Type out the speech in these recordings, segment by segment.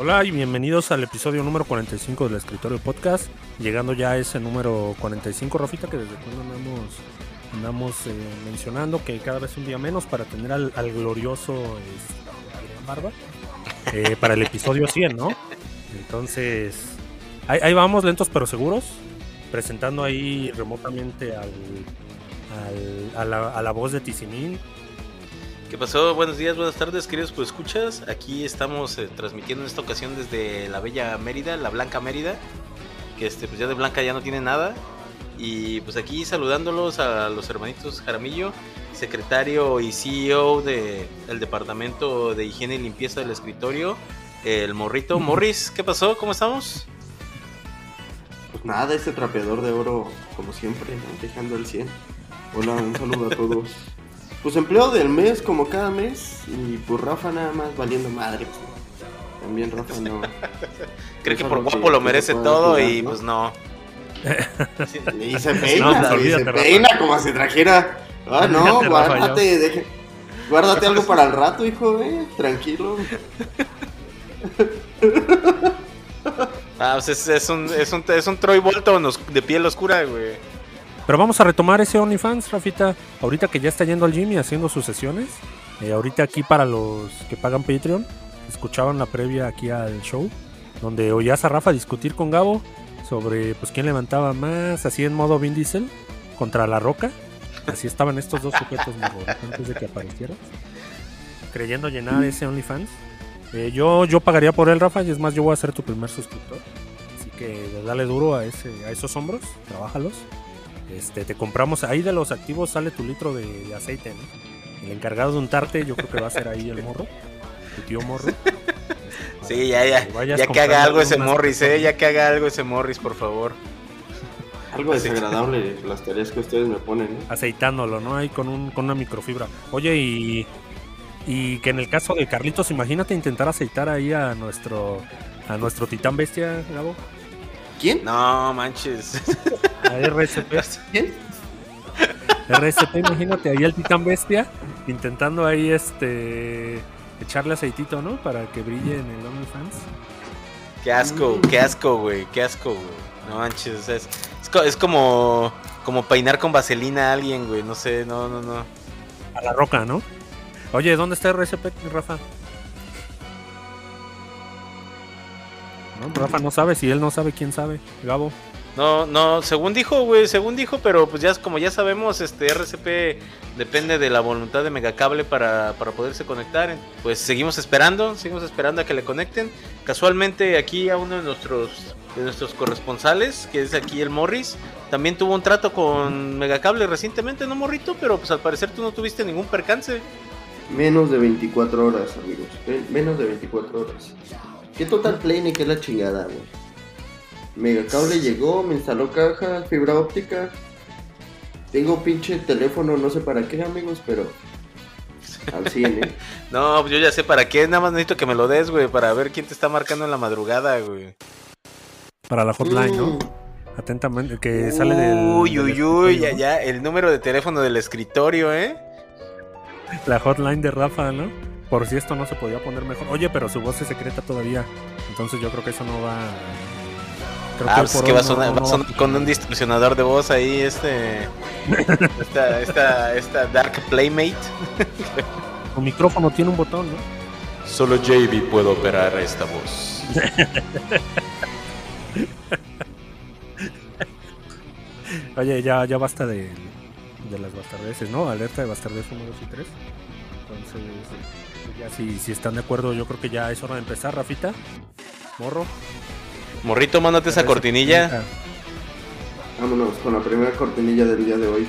Hola y bienvenidos al episodio número 45 del Escritorio Podcast. Llegando ya a ese número 45, Rafita, que desde cuando andamos, andamos eh, mencionando que cada vez un día menos para tener al, glorioso este, Adrián Barba eh, para el episodio 100, ¿no? Entonces, ahí, ahí vamos, lentos pero seguros, presentando ahí remotamente al, al- a, la, a la voz de Tizimín. ¿Qué pasó? Buenos días, buenas tardes, queridos pues escuchas. Aquí estamos eh, transmitiendo en esta ocasión desde la bella Mérida, la Blanca Mérida, que este pues ya de Blanca ya no tiene nada. Y pues aquí saludándolos a los hermanitos Jaramillo, secretario y CEO de el departamento de higiene y limpieza del escritorio, el morrito Morris. ¿Qué pasó? ¿Cómo estamos? Pues nada, ese trapeador de oro, como siempre, dejando el 100. Hola, un saludo a todos. Pues empleado del mes, como cada mes, y pues Rafa nada más valiendo madre. También Rafa no. Creo que por no, guapo que- lo merece todo y ¿no? pues no. Y se No, peina, pues, y se peina como si trajera. Ah, no, guárdate, deje- guárdate algo para el rato, hijo, eh. Tranquilo. Ah, pues es, es un, es, un, es un Troy Bolton de piel oscura, güey. Pero vamos a retomar ese OnlyFans, Rafita. Ahorita que ya está yendo al gym y haciendo sus sesiones. Eh, ahorita aquí para los que pagan Patreon. Escuchaban la previa aquí al show. Donde oías a Rafa discutir con Gabo sobre pues quién levantaba más, así en modo Vin Diesel, contra la roca. Así estaban estos dos sujetos antes de que aparecieras. Creyendo llenar ese OnlyFans. Eh, yo, yo pagaría por él, Rafa, y es más, yo voy a ser tu primer suscriptor. Así que dale duro a, ese, a esos hombros, trabájalos. Este, te compramos, ahí de los activos sale tu litro de, de aceite, ¿no? El encargado de untarte, yo creo que va a ser ahí el morro, tu tío morro. Este, Sí, ya, ya. que Ya que haga algo ese Morris, eh. Ya que haga algo ese Morris, por favor. Algo desagradable las tareas que ustedes me ponen, ¿eh? aceitándolo, ¿no? Ahí con, un, con una microfibra. Oye, y, y que en el caso de Carlitos, imagínate intentar aceitar ahí a nuestro a nuestro titán bestia, Gabo. ¿Quién? No manches. A RSP. ¿Quién? RSP, imagínate ahí el titán bestia intentando ahí este echarle aceitito, ¿no? Para que brille en el OnlyFans. Qué asco, qué asco, güey. Qué asco, güey. No manches. es, es, co- es como, como peinar con vaselina a alguien, güey. No sé, no, no, no. A la roca, ¿no? Oye, ¿dónde está RSP, Rafa? No, Rafa no sabe, si él no sabe, ¿quién sabe? Gabo. No, no, según dijo, güey, según dijo, pero pues ya como ya sabemos, este RCP depende de la voluntad de Megacable para, para poderse conectar. Pues seguimos esperando, seguimos esperando a que le conecten. Casualmente aquí a uno de nuestros de nuestros corresponsales, que es aquí el Morris, también tuvo un trato con Megacable recientemente, ¿no, Morrito? Pero pues al parecer tú no tuviste ningún percance. Menos de 24 horas, amigos. Men- Menos de 24 horas. ¿Qué total play ni qué la chingada, güey? Megacable llegó, me instaló caja, fibra óptica. Tengo pinche teléfono, no sé para qué, amigos, pero. Al 100, ¿eh? No, pues yo ya sé para qué, nada más necesito que me lo des, güey, para ver quién te está marcando en la madrugada, güey. Para la hotline, ¿no? Mm, Atentamente, que sale del. Uy, uy, uy, ya, ya, el número de teléfono del escritorio, ¿eh? La hotline de Rafa, ¿no? Por si esto no se podía poner mejor. Oye, pero su voz es secreta todavía. Entonces yo creo que eso no va. Creo Ah, hoy pues es por que va a no- sonar, no- va a no sonar con un distorsionador de voz ahí, este... Esta, esta, esta Dark Playmate. Tu micrófono tiene un botón, ¿no? Solo JB puede operar esta voz. Oye, ya, ya basta de, de las bastardeces, ¿no? Alerta de bastardeces 1, 2 y 3. Entonces, pues ya si, si están de acuerdo, yo creo que ya es hora de empezar, Rafita. Morro. Morrito, mándate esa cortinilla. Vámonos con la primera cortinilla del día de hoy.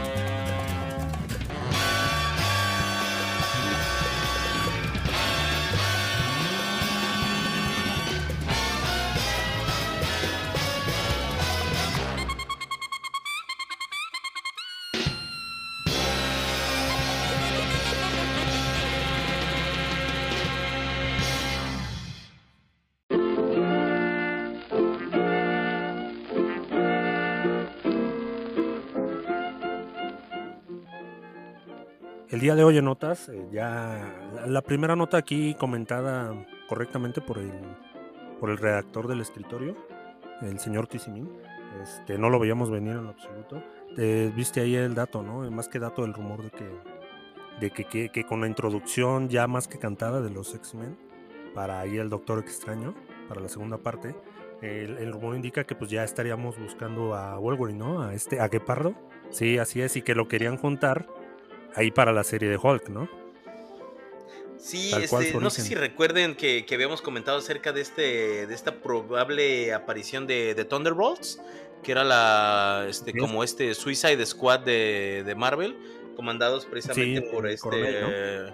El día de hoy en notas, eh, ya la, primera nota aquí comentada correctamente por el, por el redactor del escritorio, el señor Tisimin, este, no lo veíamos venir en absoluto. Eh, Viste ahí el dato, ¿no? Más que dato el rumor de que, de que, que- que con la introducción ya más que cantada de los X-Men, para ahí el Doctor Extraño, para la segunda parte, el, el rumor indica que pues ya estaríamos buscando a Wolverine, ¿no? A este, a Gepardo. Sí, así es, y que lo querían juntar ahí para la serie de Hulk, ¿no? Sí, este, no sé si recuerden que, que habíamos comentado acerca de este de esta probable aparición de, de Thunderbolts, que era la este como este Suicide Squad de, de Marvel, comandados precisamente Sí, por el este coronel,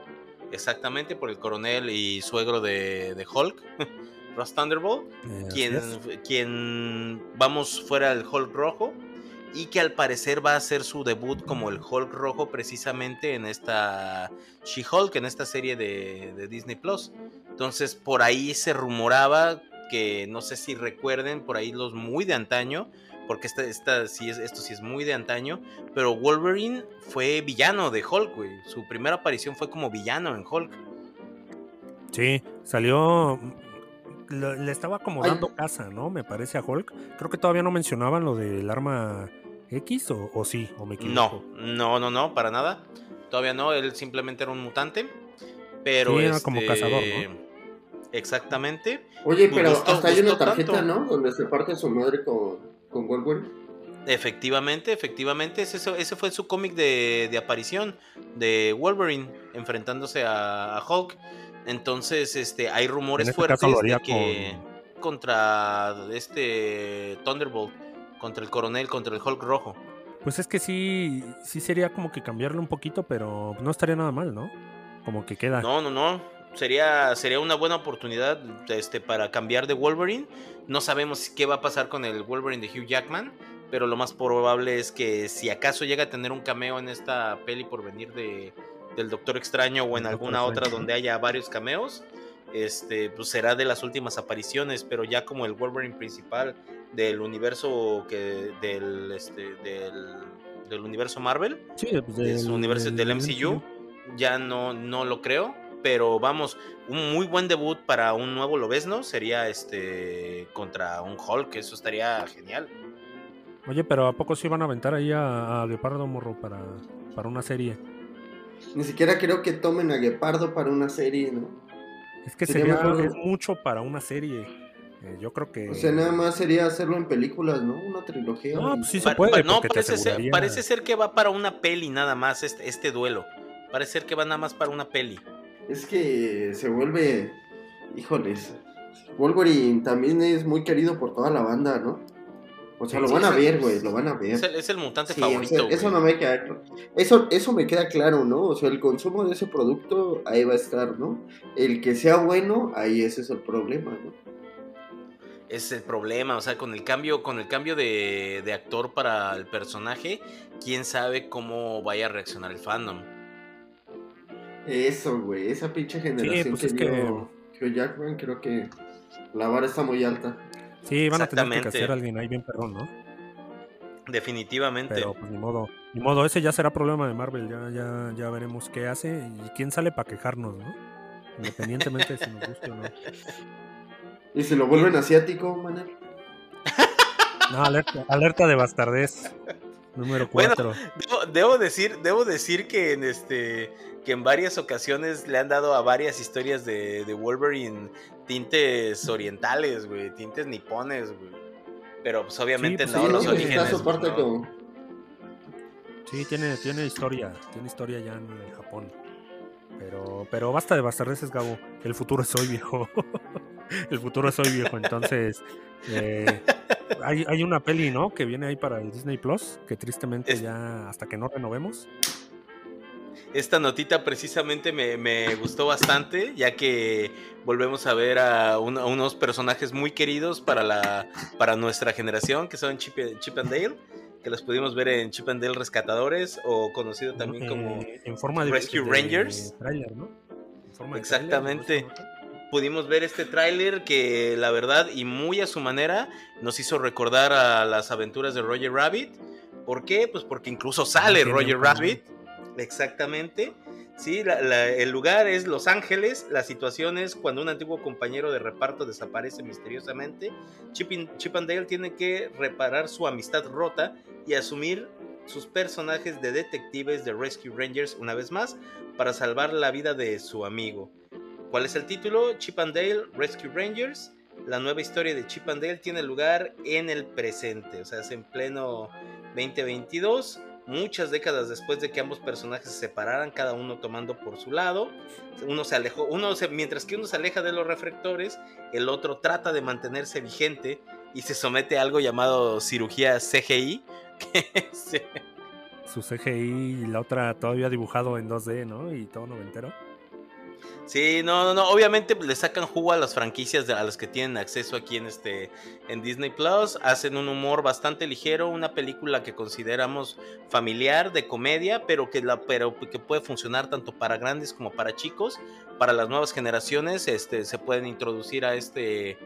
exactamente por el coronel y suegro de, de Hulk, Ross Thunderbolt, Eh, quien, quien vamos fuera del Hulk rojo y que al parecer va a hacer su debut como el Hulk rojo precisamente en esta She-Hulk, en esta serie de, de Disney Plus. Entonces por ahí se rumoraba que no sé si recuerden por ahí los muy de antaño, porque esta, esta sí es, esto sí es muy de antaño, pero Wolverine fue villano de Hulk, güey. Su primera aparición fue como villano en Hulk. Sí, salió. le estaba como Ay. dando casa, ¿no? Me parece a Hulk. Creo que todavía no mencionaban lo del arma X, o, o sí, o me equivoco. No, no, no, no, para nada. Todavía no, él simplemente era un mutante. Pero Sí, era como este, cazador, Exactamente. Oye, Pues pero gustó- hasta hay una tarjeta, tanto. ¿no? Donde se parte su madre con, con Wolverine. Efectivamente, efectivamente. Ese, ese fue su cómic de, de aparición de Wolverine enfrentándose a, a Hulk. Entonces, este, hay rumores En este fuertes de que contra este Thunderbolt, contra el coronel, contra el Hulk rojo. Pues es que sí, sí sería como que cambiarle un poquito, pero no estaría nada mal, ¿no? Como que queda. No, no, no. Sería, sería una buena oportunidad este, para cambiar de Wolverine. No sabemos qué va a pasar con el Wolverine de Hugh Jackman, pero lo más probable es que si acaso llega a tener un cameo en esta peli por venir de, del Doctor Extraño o en El Doctor alguna otra donde haya varios cameos, este, pues será de las últimas apariciones, pero ya como el Wolverine principal del universo que del, este, del, del universo Marvel, Sí, pues, de su universo del MCU, ya no, no lo creo. Pero vamos, un muy buen debut para un nuevo Lobezno sería este contra un Hulk, eso estaría genial. Oye, pero ¿a poco sí van a aventar ahí a, a Guepardo Morro para, para una serie? Ni siquiera creo que tomen a Guepardo para una serie, ¿no? Es que Sería sería mejor- es mucho para una serie. Eh, yo creo que. O sea, nada más sería hacerlo en películas, ¿no? Una trilogía. No, pues sí se puede. pa- no, parece ser, parece ser que va para una peli nada más este, este duelo. Parece ser que va nada más para una peli. Es que se vuelve. Híjoles. Wolverine también es muy querido por toda la banda, ¿no? O sea, Sí, lo sí, van a ver, güey, lo van a ver. Es el, es el mutante Sí, o favorito. sea, eso no me queda claro. Eso, eso me queda claro, ¿no? O sea, el consumo de ese producto, ahí va a estar, ¿no? El que sea bueno, ahí ese es el problema, ¿no? Es el problema, o sea, con el cambio, con el cambio de, de actor para el personaje, quién sabe cómo vaya a reaccionar el fandom. Eso, güey, esa pinche generación pues que es que- Hugh Jackman, creo que la vara está muy alta. Sí, van a tener que Exactamente. hacer a alguien ahí bien perrón, ¿no? Definitivamente. Pero pues ni modo. Ni modo, ese ya será problema de Marvel. Ya, ya, ya veremos qué hace y quién sale para quejarnos, ¿no? Independientemente de si nos guste o no. Y si lo vuelven asiático, manel. No, alerta, alerta de bastardez. Número Bueno, 4. Debo, debo decir, debo decir que en este que en varias ocasiones le han dado a varias historias de, de Wolverine tintes orientales, güey, tintes nipones, güey. Pero pues obviamente pues, no, sí, los ¿no? orígenes. Está su pues, parte no. como... Sí, tiene, tiene historia. Tiene historia ya en el Japón. Pero, pero basta de bastardeces, Gabo. El futuro es hoy, viejo. el futuro es hoy, viejo. Entonces, eh, hay, hay una peli, ¿no? Que viene ahí para el Disney Plus. Que tristemente Es- ya, hasta que no renovemos. Esta notita precisamente me, me gustó bastante, ya que volvemos a ver a, un- a unos personajes muy queridos para, la, para nuestra generación, que son Chip, Chip and Dale, que los pudimos ver en Chip and Dale Rescatadores, o conocido también Eh, como en forma de Rescue de Rangers. tráiler, ¿no? En forma de Exactamente. Pudimos ver este tráiler que la verdad y muy a su manera nos hizo recordar a las aventuras de Roger Rabbit. ¿Por qué? Pues porque incluso sale tiene Roger. Rabbit. Exactamente. Sí, la- la- el lugar es Los Ángeles. La situación es cuando un antiguo compañero de reparto desaparece misteriosamente. Chip, in- Chip and Dale tiene que reparar su amistad rota y asumir sus personajes de detectives de Rescue Rangers una vez más para salvar la vida de su amigo. ¿Cuál es el título? Chip and Dale Rescue Rangers. La nueva historia de Chip and Dale tiene lugar en el presente, o sea, es en pleno 2022, muchas décadas después de que ambos personajes se separaran, cada uno tomando por su lado. Uno se alejó, uno mientras que uno se aleja de los reflectores, el otro trata de mantenerse vigente y se somete a algo llamado cirugía CGI, eh, Su CGI y la otra todavía dibujado en 2D, ¿no? Y todo noventero. Sí, no, no, no. Obviamente le sacan jugo a las franquicias de- a las que tienen acceso aquí en este en Disney Plus. Hacen un humor bastante ligero, una película que consideramos familiar, de comedia, pero que la, pero que puede funcionar tanto para grandes como para chicos. Para las nuevas generaciones, este, se pueden introducir a este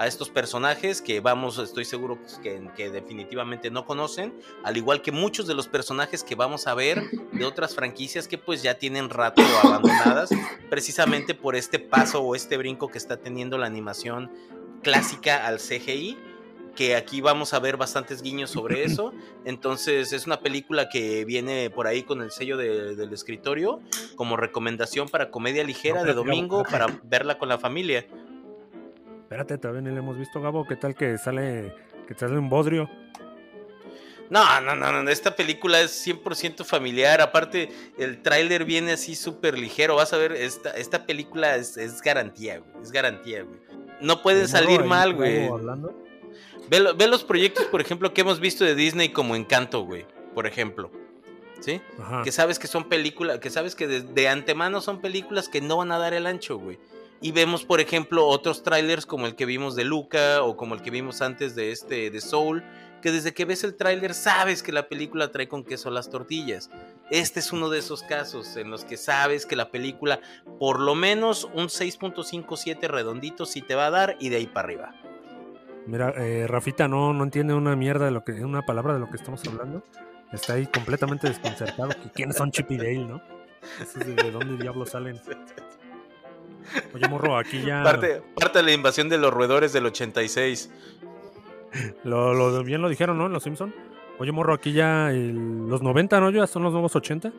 a estos personajes que vamos, estoy seguro pues, que, que definitivamente no conocen, al igual que muchos de los personajes que vamos a ver de otras franquicias que pues ya tienen rato abandonadas precisamente por este paso o este brinco que está teniendo la animación clásica al CGI, que aquí vamos a ver bastantes guiños sobre eso. Entonces es una película que viene por ahí con el sello de- del escritorio como recomendación para comedia ligera de domingo para verla con la familia. Espérate, todavía ni lo hemos visto, Gabo. ¿Qué tal que sale, que sale un bodrio? No, no, no, no, esta película es 100% familiar. Aparte, el tráiler viene así súper ligero. Vas a ver, esta, esta película es, es garantía, güey. Es garantía, güey. No pueden morro salir mal, güey. hablando. Ve, lo- ve los proyectos, por ejemplo, que hemos visto de Disney como Encanto, güey. Por ejemplo. ¿Sí? Ajá. Que sabes que son películas, que sabes que de, de antemano son películas que no van a dar el ancho, güey. Y vemos, por ejemplo, otros trailers como el que vimos de Luca o como el que vimos antes de este de Soul, que desde que ves el tráiler sabes que la película trae con queso las tortillas. Este es uno de esos casos en los que sabes que la película por lo menos un 6.57 redondito sí te va a dar y de ahí para arriba. Mira, eh, Rafita no, no entiende una mierda de lo que, una palabra de lo que estamos hablando. Está ahí completamente desconcertado. ¿Quiénes son Chip y Dale, no? ¿de dónde diablos salen? Oye, morro, aquí ya. Parte, parte de la invasión de los roedores del 86. Lo, lo- bien lo dijeron, ¿no? En Los Simpson. Oye, morro, aquí ya el- los 90, ¿no? Ya son los nuevos 80.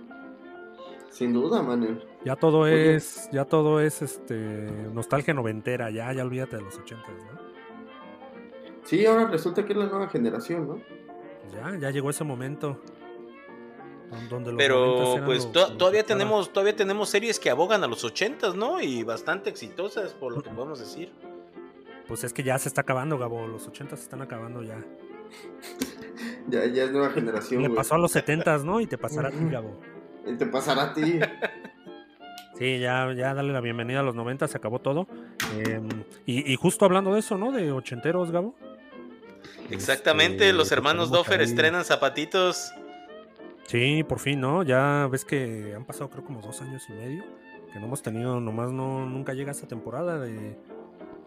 Sin duda, man. Ya todo Oye. es, ya todo es este nostalgia noventera, ya, ya olvídate de los 80, ¿no? Sí, ahora resulta que es la nueva generación, ¿no? Ya, ya llegó ese momento. Don- Donde los 90s Pero pues to- todavía tenemos todavía tenemos series que abogan a los 80, ¿no? Y bastante exitosas por lo que podemos decir. Pues es que ya se está acabando, Gabo. Los 80 se están acabando ya. Ya, ya es nueva generación, Le pasó a los 70 ¿no? Y te pasará a ti. Gabo. Y Te pasará a ti. Sí, ya, ya dale la bienvenida a los 90, se acabó todo. Em, y, y justo hablando de eso, ¿no? De ochenteros, Gabo. Exactamente, Este, los pues hermanos Doffer ahí- estrenan zapatitos. Sí, por fin, ¿no? Ya ves que han pasado creo como dos años y medio. Que no hemos tenido, nomás no, nunca llega esta temporada de,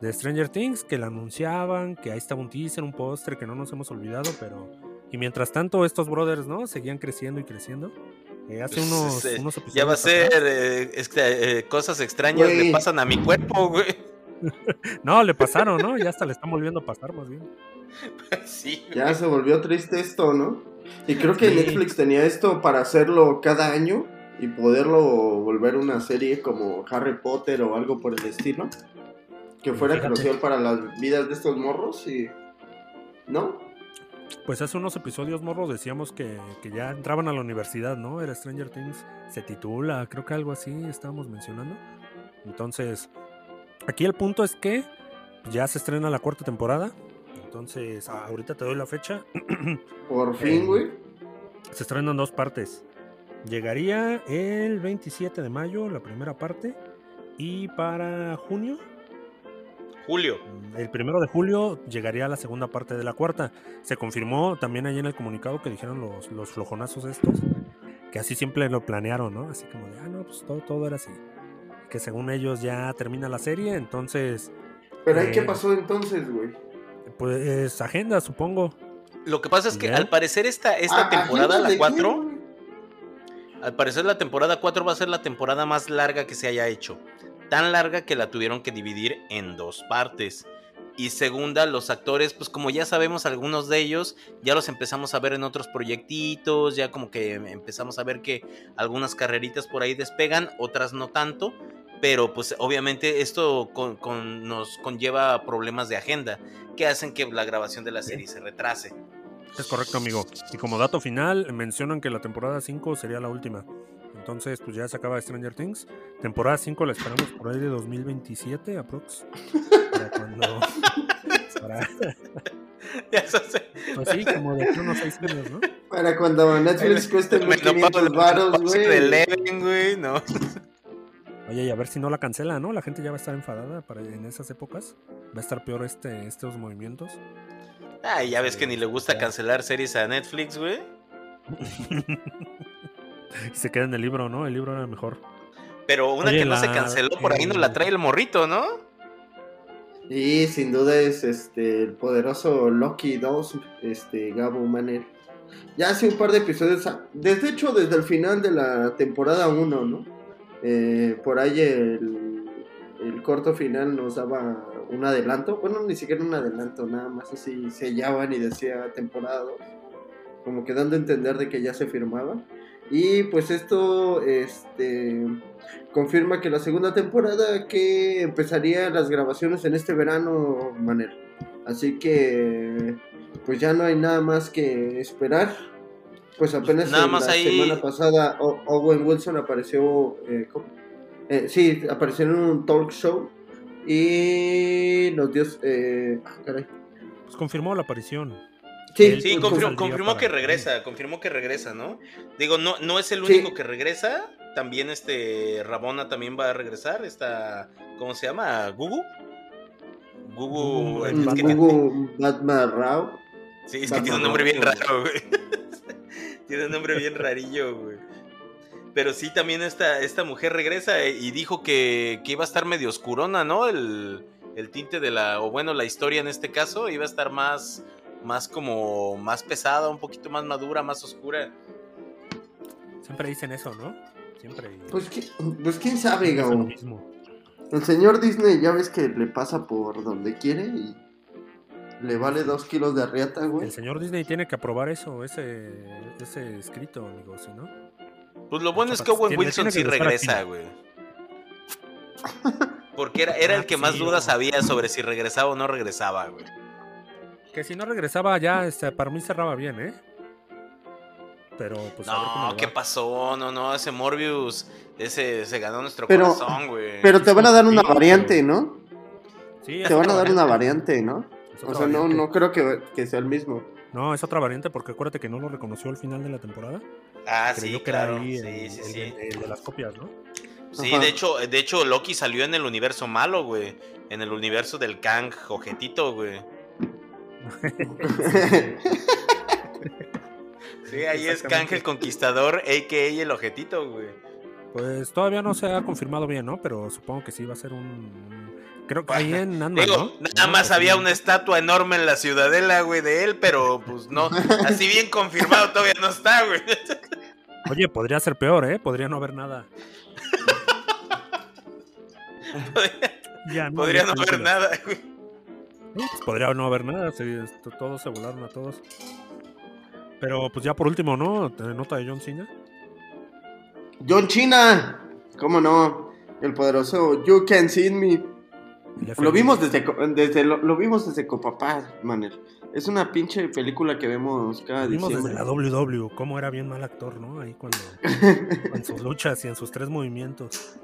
de Stranger Things, que la anunciaban, que ahí estaba un teaser, un póster, que no nos hemos olvidado, pero... Y mientras tanto, estos brothers, ¿no? Seguían creciendo y creciendo. Eh, hace Pues, unos, eh, unos episodios Ya va a ser eh, es que, eh, cosas extrañas le pasan a mi cuerpo, güey. No, le pasaron, ¿no? Ya hasta le están volviendo a pasar más bien. Sí, güey. Ya se volvió triste esto, ¿no? Y creo que Sí. Netflix tenía esto para hacerlo cada año y poderlo volver una serie como Harry Potter o algo por el estilo. Que fuera Fíjate. crucial para las vidas de estos morros y... ¿No? Pues hace unos episodios, morro, decíamos que, que ya entraban a la universidad, ¿no? Era Stranger Things, se titula, creo que algo así estábamos mencionando. Entonces, aquí el punto es que ya se estrena la cuarta temporada. Entonces, ahorita te doy la fecha. Por fin, Eh, güey. se estrena en dos partes. Llegaría el 27 de mayo, la primera parte. Y para junio, Julio. el primero de julio llegaría la segunda parte de la cuarta. Se confirmó también ahí en el comunicado que dijeron los, los flojonazos estos, que así siempre lo planearon, ¿no? Así como de, ah, no, pues todo, todo era así. Que según ellos ya termina la serie, entonces, Pero ahí, ¿qué eh, pasó entonces, güey? Pues agenda, supongo. Lo que pasa es que ¿Ya? al parecer esta, esta Ah, temporada, ¿agenda la de 4, qué, güey? Al parecer la temporada 4 va a ser la temporada más larga que se haya hecho. Tan larga que la tuvieron que dividir en dos partes. Y segunda, los actores, pues como ya sabemos algunos de ellos, ya los empezamos a ver en otros proyectitos, ya como que empezamos a ver que algunas carreritas por ahí despegan, otras no tanto, pero pues obviamente esto nos conlleva problemas de agenda que hacen que la grabación de la serie se retrase. Es correcto, amigo. Y como dato final, mencionan que la temporada 5 sería la última. Entonces, pues ya se acaba Stranger Things. Temporada 5 la esperamos por ahí de 2027, aprox. Para cuando. Para... Pues sí, como de unos 6 años, ¿no? Para cuando Netflix cueste 1500 baros, güey. güey, no. Oye, y a ver si no la cancela, ¿no? La gente ya va a estar enfadada para en esas épocas. Va a estar peor este, estos movimientos. Ah, ya ves que ni le gusta cancelar series a Netflix, güey. y se queda en el libro, ¿no? El libro era mejor. Pero una que no se canceló por ahí nos la trae el morrito, ¿no? Y sin duda es este el poderoso Loki 2, este Gabo Manner. Ya hace un par de episodios, desde hecho desde el final de la temporada 1, ¿no? Eh, por ahí el, el corto final nos daba un adelanto, bueno, ni siquiera un adelanto, nada más así sellaban y decía temporada 2, como que dando a entender de que ya se firmaba. Y pues esto este, confirma que la segunda temporada que empezaría las grabaciones en este verano, Manel. Así que pues ya no hay nada más que esperar. Pues apenas nada la semana pasada Owen Wilson apareció, eh, eh, sí, apareció en un talk show y nos dio. Eh, ah, pues confirmó la aparición. Sí, sí confirmó, que regresa, confirmó que regresa, ¿no? Digo, no, no es el único que regresa. También este Rabona también va a regresar. Está, ¿cómo se llama? ¿Gugu? Gugu. Gugu Batman Rao. Sí, es que tiene un nombre bien raro, güey. Tiene un nombre bien rarillo, güey. Pero sí, también esta, esta mujer regresa y dijo que, iba a estar medio oscurona, ¿no? El, tinte de la, o bueno, la historia en este caso iba a estar más, más como, más pesada, un poquito más madura, más oscura. Siempre dicen eso, ¿no? Siempre. Pues, pues quién sabe, Gabo. El señor Disney ya ves que le pasa por donde quiere y le vale dos kilos de arriata, güey. El señor Disney tiene que aprobar eso, ese, ese escrito, amigo, ¿sí, no? Pues lo bueno es que Owen Wilson sí regresa, güey. Porque era, era el ah, que más dudas había sobre si regresaba o no regresaba, güey. Que si no regresaba ya, este, para mí cerraba bien, ¿eh? Pero pues No, ¿qué pasó? No, no, ese Morbius, ese se ganó nuestro corazón, güey. Pero te van a dar una variante, ¿no? Sí, te van a dar una variante, ¿no? O sea, no, no creo que, que sea el mismo. No, es otra variante porque acuérdate que no lo reconoció al final de la temporada. Ah, sí, claro. sí, el, sí, sí. El, de las copias, ¿no? Sí, de hecho, de hecho Loki salió en el universo malo, güey. En el universo del Kang Ojetito, güey. sí, ahí es Kang el Conquistador, a.k.a. el Ojetito, güey. Pues todavía no se ha confirmado bien, ¿no? Pero supongo que sí va a ser un, Creo que ahí en Anda, ¿no? Nada más había una estatua enorme en la ciudadela, güey, de él, pero pues no. Así bien confirmado todavía no está, güey. Oye, podría ser peor, ¿eh? Podría no haber nada. podría, no, haber nada, güey. Pues, podría no haber nada, todos se volaron a todos. Pero pues ya por último, ¿no? Nota de John Cena. John Cena, ¿cómo no? El poderoso You Can See Me. Lo vimos desde, desde lo, vimos desde Copapá, Manel. Es una pinche película que vemos cada día. Vimos desde la WW, cómo era bien mal actor, ¿no? Ahí cuando en sus luchas y en sus tres movimientos.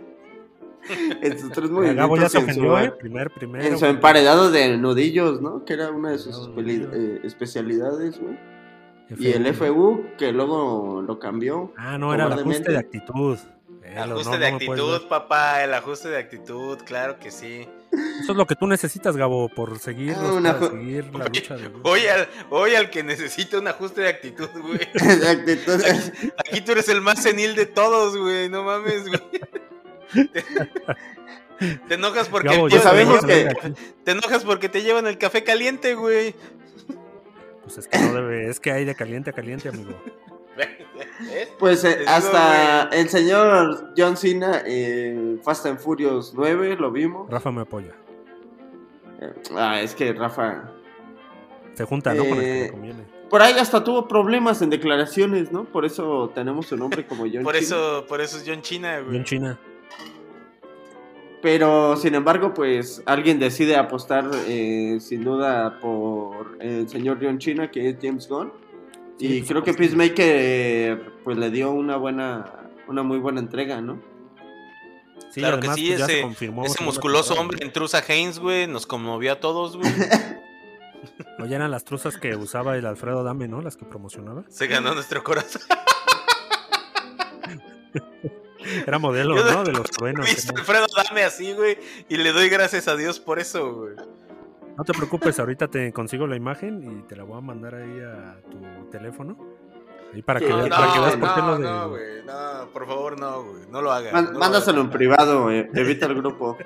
en sus tres movimientos. ya se ofendió, ¿eh? Primer, primero. En su emparedado de nudillos, ¿no? Que era una de sus eh, especialidades, ¿no? Y el FU, que luego lo cambió. Ah, no, era el ajuste de actitud. El ajuste de actitud, papá, el ajuste de actitud, claro que sí. Eso es lo que tú necesitas, Gabo, por seguir, ah, seguir la lucha. De... Hoy, al, hoy al que necesita un ajuste de actitud, güey. Aquí, tú eres el más senil de todos, güey. No mames, güey. Te, enojas porque sabemos que te enojas porque te llevan el café caliente, güey. Pues es que no debe, es que hay de caliente a caliente, amigo. ¿Eh? Pues eh, hasta el señor John Cena en Fast and Furious 9 lo vimos. Rafa me apoya. Eh, Ah, es que Rafa. Se junta, ¿no? Con el que le conviene. Por ahí hasta tuvo problemas en declaraciones, ¿no? Por eso tenemos su nombre como John Por eso, por eso es John China, güey. en China. Pero sin embargo, pues alguien decide apostar eh, sin duda por el señor John China, que es James Gunn. Y por creo que. Peacemaker pues le dio una buena, una muy buena entrega, ¿no? Sí, Claro que sí, pues, ese, confirmó ese musculoso hombre en Trusa Haynes, güey, nos conmovió a todos, güey. ¿no? Oye, eran las truzas que usaba el Alfredo Dame, ¿no? Las que promocionaba. Se ganó nuestro corazón. Era modelo, Yo no-. De los truenos. Alfredo, dame así, güey. Y le doy gracias a Dios por eso, güey. No te preocupes, ahorita te consigo la imagen y te la voy a mandar ahí a tu teléfono. Ahí para que, no, para que veas no, por qué lo de... no, güey. No, por favor, no, güey. No lo hagas. Man- no lo mándaselo en privado, eh, evita el grupo.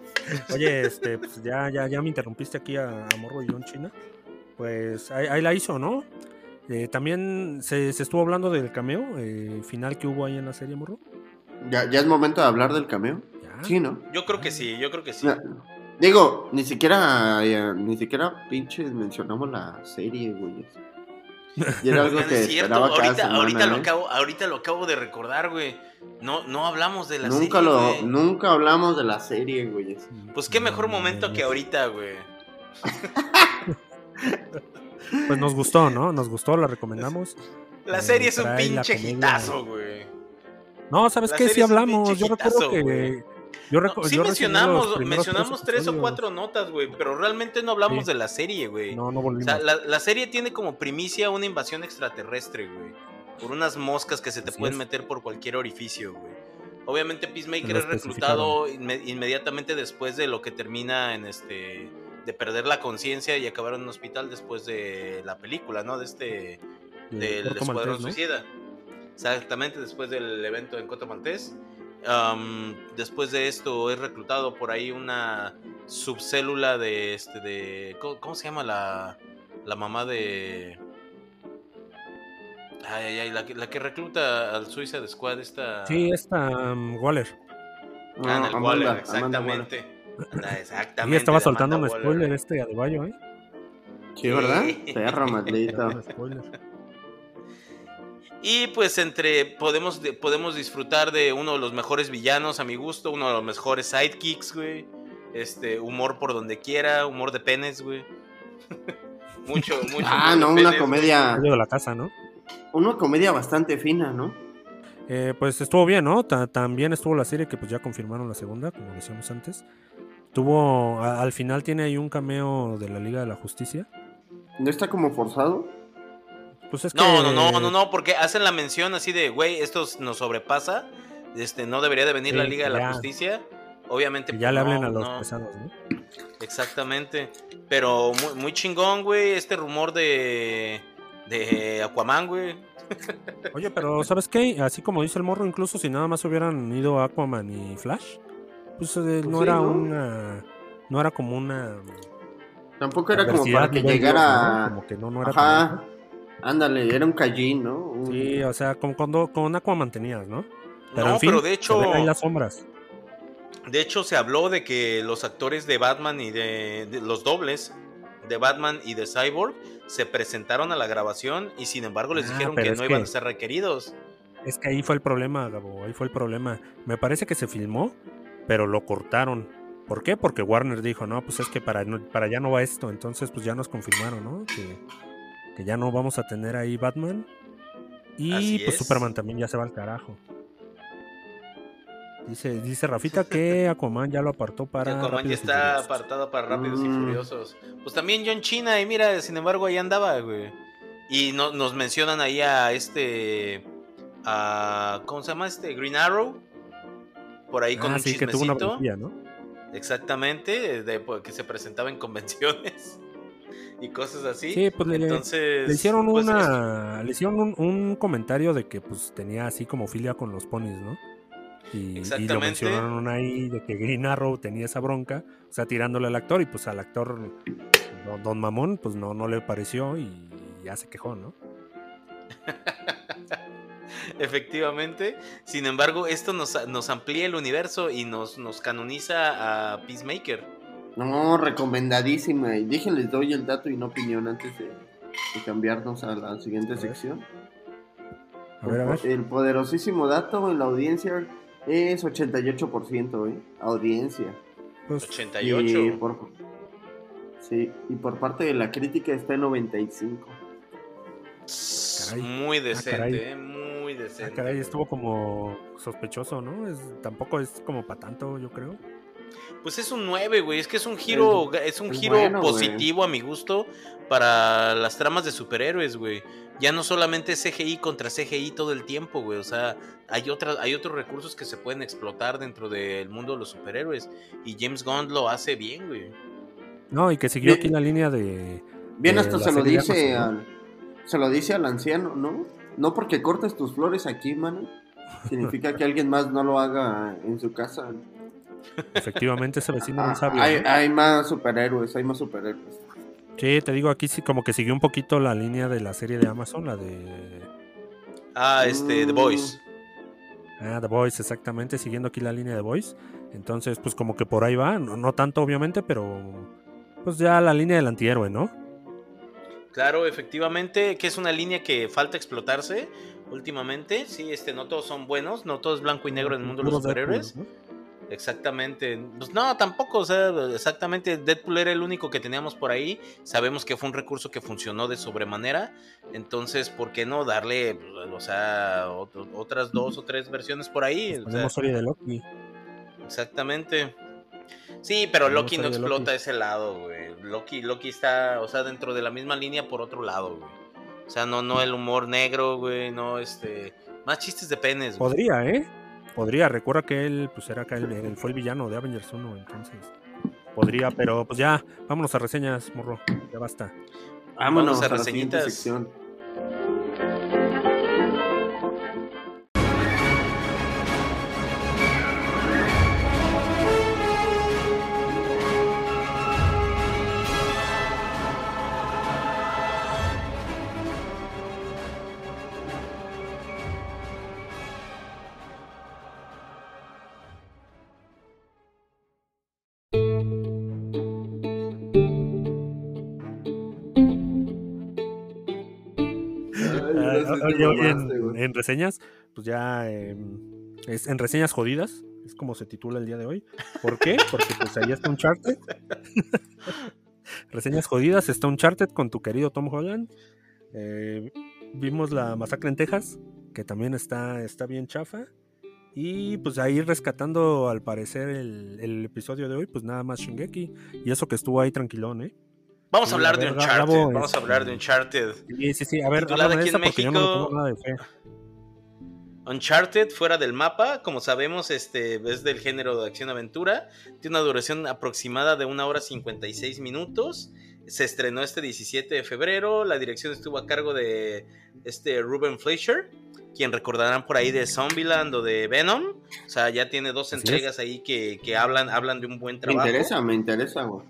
Oye, este, pues ya, ya, ya me interrumpiste aquí a, a Morro y John China. Pues ahí, ahí la hizo, ¿no? Eh, también se, se estuvo hablando del cameo eh, final que hubo ahí en la serie, Morro. ¿Ya, ya es momento de hablar del cameo? Ya. Sí, ¿no? Yo creo que sí, yo creo que sí. Ya. Digo, ni siquiera, eh, ni siquiera pinches mencionamos la serie, güey. Y era algo que es cierto, esperaba cada ahorita, semana, ahorita, lo ¿eh? acabo, ahorita lo acabo de recordar, güey. No, no hablamos de la Nunca serie, lo, güey. nunca hablamos de la serie, güey. Pues qué mejor No, momento no, que ahorita, güey. Pues nos gustó, ¿no? Nos gustó, la recomendamos. La Eh, serie es un pinche hitazo, güey. No, ¿sabes La qué? Sí hablamos. Yo recuerdo que... güey. Yo No, sí yo mencionamos, mencionamos tres o cuatro notas, güey, pero realmente no hablamos Sí. de la serie, güey. No, no O volvimos. sea, la, la serie tiene como primicia una invasión extraterrestre, güey. Por unas moscas que se te Así pueden es. meter por cualquier orificio, güey. Obviamente Peacemaker es reclutado inme- inmediatamente después de lo que termina en este de perder la conciencia y acabar en un hospital después de la película, ¿no? De este de del Puerto Escuadrón Maltés, ¿no? Suicida. Exactamente, después del evento en Coto Maltés. Am, después de esto es reclutado por ahí una subcélula de este de ¿cómo, cómo se llama la, la mamá de ay, ay, ay, la, que, la que recluta al Suicide Squad esta Sí, esta um, Waller. Ah, en el Amanda, Waller, Amanda Waller. exactamente. Ah, Y exactamente. estaba de soltando un Amanda Waller. spoiler este Adebayo, ¿eh? Sí, ¿verdad? Perro, maldito. Un spoiler. Y pues entre podemos, de- podemos disfrutar de uno de los mejores villanos a mi gusto, uno de los mejores sidekicks, güey. Este, humor por donde quiera, humor de penes, güey. mucho, mucho. Ah, no, una penes, comedia. La casa, ¿no? Una comedia bastante fina, ¿no? Eh, pues estuvo bien, ¿no? Ta- también estuvo la serie que pues ya confirmaron la segunda, como decíamos antes. Tuvo, al final tiene ahí un cameo de la Liga de la Justicia. ¿No está como forzado? Pues es No, que... no, no, no, no, porque hacen la mención así de, güey, esto nos sobrepasa. Este, no debería de venir Sí, la Liga de la. Justicia. Obviamente. Que pues, ya le no, hablen a los no. pesados, ¿no? Exactamente. Pero muy, muy chingón, güey. Este rumor de. De Aquaman, güey. Oye, pero ¿sabes qué? Así como dice el morro, incluso si nada más hubieran ido Aquaman y Flash, pues, eh, no sí, era ¿no? una... No era como una... Tampoco era como para que Dios, llegara. ¿no? Como que no, no era Ajá. Ándale, era un Kajin, ¿no? Un- Sí, o sea, como cuando con Aquaman tenías, ¿no? no, en fin, pero de hecho. ahí las sombras. De hecho, se habló de que los actores de Batman y de, de los dobles de Batman y de Cyborg se presentaron a la grabación y sin embargo les Ah, dijeron pero que no iban a ser requeridos. Es que ahí fue el problema, Gabo, ahí fue el problema. Me parece que se filmó, pero lo cortaron. ¿Por qué? Porque Warner dijo, no, pues es que para, no- para allá no va esto. Entonces, pues ya nos confirmaron, ¿no? Que, que ya no vamos a tener ahí Batman. Y Así pues es. Superman también ya se va al carajo. Dice, dice Rafita que Aquaman ya lo apartó para. Aquaman ya está apartado para Rápidos y Mm. Furiosos. Pues también John China, y mira, sin embargo, ahí andaba, güey. Y no- nos mencionan ahí a este. A, ¿Cómo se llama este? Green Arrow. Por ahí con Ah, un sí, que tuvo una chismecito. valentía, ¿no? Exactamente, de, pues, que se presentaba en convenciones y cosas así. Sí, pues le, Entonces. le hicieron pues, una. Le hicieron un, un comentario de que pues tenía así como filia con los ponis, ¿no? Y, y lo mencionaron ahí de que Green Arrow tenía esa bronca, o sea, tirándole al actor, y pues al actor, don, don Mamón, pues no, no le pareció y ya se quejó, ¿no? Efectivamente. Sin embargo, esto nos, nos amplía el universo y nos, nos canoniza a Peacemaker. No, recomendadísima. Y déjenles doy el dato y no opinión antes de, de cambiarnos a la siguiente A sección. A ver, a ver. El poderosísimo dato en la audiencia es 88%, ¿eh? Audiencia. Pues, 88. Y por, sí, y por parte de la crítica está en 95. Caray. Muy decente, caray. eh, muy ah, decente. caray, estuvo como sospechoso, ¿no? Es, tampoco es como para tanto, yo creo. Pues es un 9, güey. Es que es un giro, es un es giro bueno, positivo a mi gusto para las tramas de superhéroes, güey. Ya no solamente CGI contra CGI todo el tiempo, güey. O sea, hay otras, hay otros recursos que se pueden explotar dentro del mundo de los superhéroes. Y James Gunn lo hace bien, güey. No, y que siguió Bien. aquí la línea de. Bien, de hasta se lo dice Amazon, al, se lo dice al anciano, ¿no? No porque cortes tus flores aquí, mano. Significa que alguien más no lo haga en su casa. Efectivamente, ese vecino Ah, no sabio. hay, ¿no? hay más superhéroes, hay más superhéroes. Sí, te digo, aquí sí como que siguió un poquito la línea de la serie de Amazon, la de. Ah, este, The. Voice. Ah, The Voice, exactamente, siguiendo aquí la línea de Voice. Entonces, pues como que por ahí va, no, no tanto obviamente, pero pues ya la línea del antihéroe, ¿no? Claro, efectivamente, que es una línea que falta explotarse últimamente. Sí, este, no todos son buenos, no todo es blanco y negro en el mundo de los Deadpool, superhéroes. ¿no? Exactamente. Pues no, tampoco, o sea, exactamente Deadpool era el único que teníamos por ahí. Sabemos que fue un recurso que funcionó de sobremanera. Entonces, ¿por qué no darle, o sea, ot- otras dos o tres versiones por ahí? O sea, Tenemos serie de Loki. exactamente. Sí, pero Loki no explota Loki. ese lado, güey. Loki, Loki está, o sea, dentro de la misma línea por otro lado, güey. O sea, no, no el humor negro, güey, no este. Más chistes de penes, güey. Podría, ¿eh? Podría. Recuerda que él, pues era acá, él, él fue el villano de Avengers 1, entonces. Podría, pero pues ya, vámonos a reseñas, morro. Ya basta. Vámonos Vamos a a, la siguiente reseñitas. sección. Ay, ahora sí oye, te oye, mamaste, en, reseñas, pues ya eh, es en reseñas jodidas, es como se titula el día de hoy. ¿Por qué? Porque pues ahí está Uncharted. reseñas jodidas, está Uncharted con tu querido Tom Holland. Eh, vimos la masacre en Texas, que también está, está bien chafa. Y pues ahí rescatando al parecer el, el episodio de hoy, pues nada más Shingeki. Y eso que estuvo ahí tranquilón, ¿eh? Vamos Sí, a hablar a de Uncharted. Gabo, Vamos a este- hablar de Uncharted. Sí, sí, sí. A ver, Titulada aquí en no México. tengo nada de fe. Uncharted fuera del mapa, como sabemos, este es del género de acción-aventura. Tiene una duración aproximada de una hora 56 minutos. Se estrenó este 17 de febrero. La dirección estuvo a cargo de este Ruben Fleischer, quien recordarán por ahí de Zombieland o de Venom. O sea, ya tiene dos Así entregas ahí que, que hablan, hablan de un buen Me trabajo. interesa, me interesa, güey.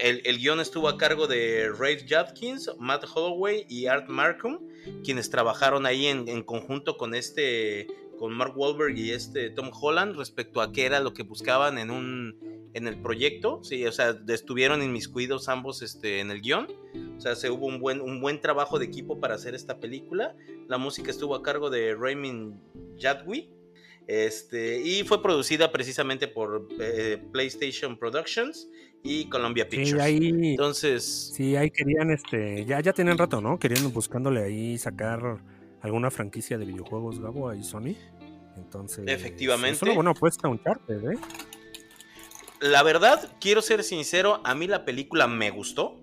El, el guion estuvo a cargo de Ray Judkins, Matt Holloway y Art Markham, quienes trabajaron ahí en, conjunto con este, con Mark Wahlberg y este Tom Holland respecto a qué era lo que buscaban en un, en el proyecto. Sí, o sea, estuvieron inmiscuidos ambos este, en el guion. O sea, se hubo un buen, un buen trabajo de equipo para hacer esta película. La música estuvo a cargo de Raymond Jadwi. Este, y fue producida precisamente por eh, PlayStation Productions y Columbia Pictures. Sí, ahí, Entonces, sí, ahí querían, este, ya, ya tenían rato, ¿no? Querían buscándole ahí sacar alguna franquicia de videojuegos, Gabo, ahí Sony. Entonces, Efectivamente. Es una buena apuesta Uncharted, ¿eh? la verdad, quiero ser sincero, a mí la película me gustó.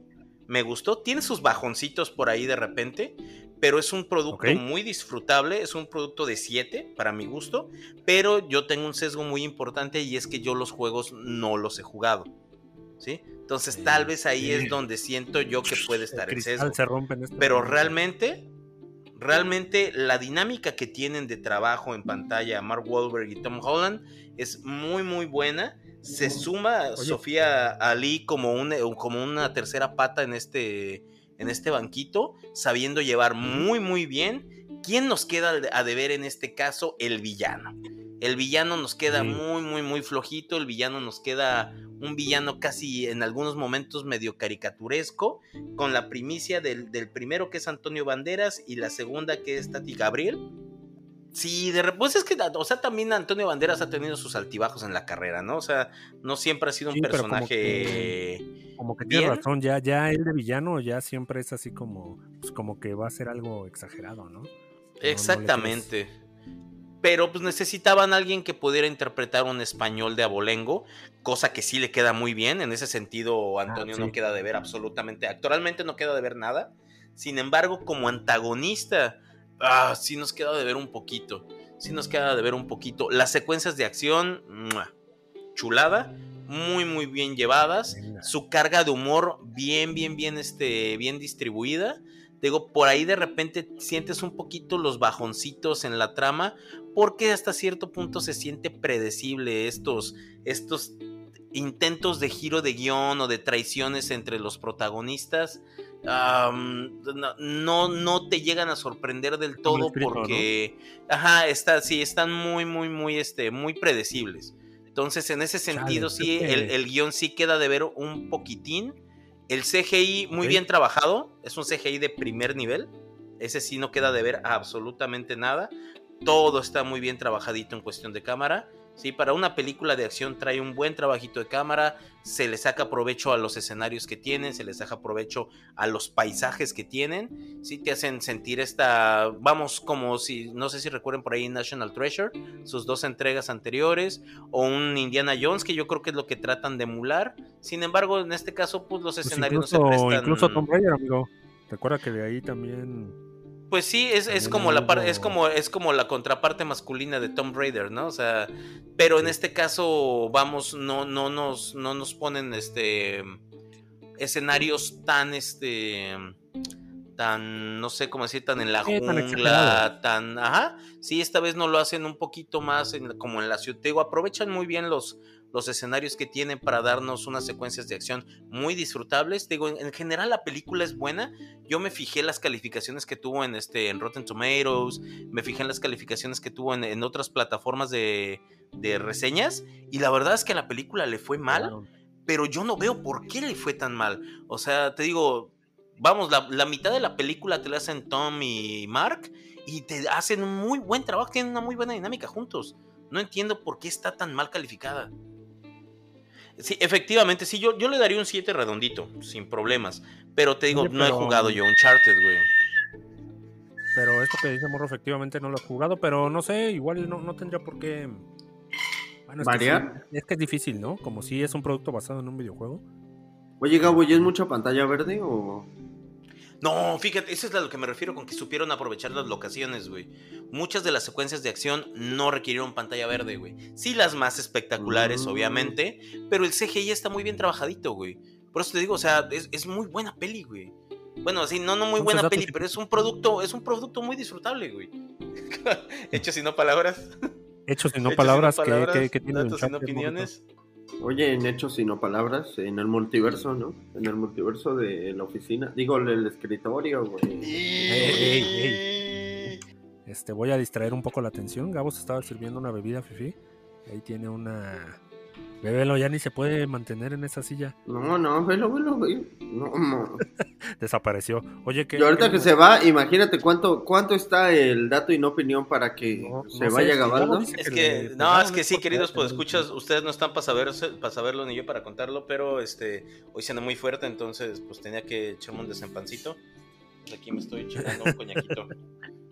Me gustó, tiene sus bajoncitos por ahí de repente, pero es un producto muy disfrutable, es un producto de 7 para mi gusto, pero yo tengo un sesgo muy importante y es que yo los juegos no los he jugado. ¿Sí? Entonces, Sí, tal vez ahí sí. es donde siento yo que puede estar el cristal sesgo. se rompe en este Pero momento. realmente, realmente la dinámica que tienen de trabajo en pantalla Mark Wahlberg y Tom Holland es muy muy buena. Se suma Oye. Sofía Ali como, un, como una tercera pata en este, en este banquito, sabiendo llevar muy muy bien ¿Quién nos queda a deber en este caso? El villano. El villano nos queda Sí. muy, muy, muy flojito. El villano nos queda un villano casi en algunos momentos medio caricaturesco, con la primicia del, del primero que es Antonio Banderas y la segunda que es Tati Gabriel. Sí, de repente, pues es que, o sea, también Antonio Banderas ha tenido sus altibajos en la carrera, ¿no? O sea, no siempre ha sido un pero como personaje... Como que tiene razón, ya, ya el de villano ya siempre es así como, pues como que va a ser algo exagerado, ¿no? No- no le Exactamente. Pero pues necesitaban a alguien que pudiera interpretar un español de abolengo, cosa que sí le queda muy bien. En ese sentido, Antonio no sí. queda de ver absolutamente. Actualmente no queda de ver nada. Sin embargo, como antagonista, ah, sí nos queda de ver un poquito. Sí nos queda de ver un poquito. Las secuencias de acción, ¡mua! chulada, muy, muy bien llevadas su carga de humor bien, bien, bien, este, bien distribuida. Digo, por ahí de repente sientes un poquito los bajoncitos en la trama, porque hasta cierto punto se siente predecible estos, estos intentos de giro de guion o de traiciones entre los protagonistas. no, no, te llegan a sorprender del todo escrito, ¿no? porque, ajá, está, sí, están muy, muy, muy, este, muy predecibles. Entonces, en ese sentido, sí, el, el guion sí queda de ver un poquitín. El CGI muy bien trabajado, es un CGI de primer nivel. Ese sí no queda de ver absolutamente nada. Todo está muy bien trabajadito en cuestión de cámara. Sí, para una película de acción trae un buen trabajito de cámara, se le saca provecho a los escenarios que tienen, se le saca provecho a los paisajes que tienen, sí te hacen sentir esta, vamos, como si, no sé si recuerden por ahí National Treasure, sus dos entregas anteriores, o un Indiana Jones, que yo creo que es lo que tratan de emular. Sin embargo, en este caso, pues los Pues escenarios incluso, no se prestan. incluso Tomb Raider, amigo. Recuerda que de ahí también Pues sí, es, es como la par- es como es como la contraparte masculina de Tomb Raider, ¿no? O sea, pero en este caso, vamos, no, no nos, no nos ponen este escenarios tan este tan no sé cómo decir tan en la Sí, jungla tan ajá. Sí esta vez no lo hacen un poquito más en- como en la ciudad digo, aprovechan muy bien los los escenarios que tienen para darnos unas secuencias de acción muy disfrutables digo en, en general la película es buena yo me fijé las calificaciones que tuvo en este en Rotten Tomatoes me fijé en las calificaciones que tuvo en, en otras plataformas de, de reseñas y la verdad es que a la película le fue mal Claro. pero yo no veo por qué le fue tan mal. O sea, te digo, vamos, la, la mitad de la película te la hacen Tom y Mark y te hacen un muy buen trabajo, tienen una muy buena dinámica juntos. No entiendo por qué está tan mal calificada. Sí, efectivamente, sí, yo, yo le daría un 7 redondito, sin problemas. Pero te digo, Oye, no he jugado yo Uncharted, güey. Pero esto que dice Morro, efectivamente no lo he jugado, pero no sé, igual no, no tendría por qué. Bueno, es que ¿Variar? sí, es que es difícil, ¿no? Como si es un producto basado en un videojuego. Oye, Gabo, ¿y es mucha pantalla verde o...? No, fíjate, eso es a lo que me refiero con que supieron aprovechar las locaciones, güey. Muchas de las secuencias de acción no requirieron pantalla verde, güey. Sí las más espectaculares, Mm. obviamente, pero el CGI está muy bien trabajadito, güey. Por eso te digo, o sea, es, es muy buena peli, güey. Bueno, así, no, no muy buena peli, pero es un producto, es un producto muy disfrutable, güey. Hechos y no palabras. Hechos y no Hechos palabras, y no que, palabras, que, que tiene datos y no opiniones. Oye, en hechos y no palabras, en el multiverso, ¿no? En el multiverso de la oficina. Digo, el escritorio, güey. Ey, Este, voy a distraer un poco la atención. Gabo se estaba sirviendo una bebida, Fifi. Ahí tiene una. Bébelo, ya ni se puede mantener en esa silla. No, no, velo, velo, güey. No, no. Desapareció. Oye, que. Y ahorita que se va, imagínate cuánto cuánto está el dato y no opinión para que No, se no vaya dice Es le que, no, es que sí, queridos, pues escuchas, ustedes no están para saber, para saberlo ni yo para contarlo, pero este, hoy se anda muy fuerte, entonces pues tenía que echarme un desempancito. Pues, aquí me estoy echando un coñaquito.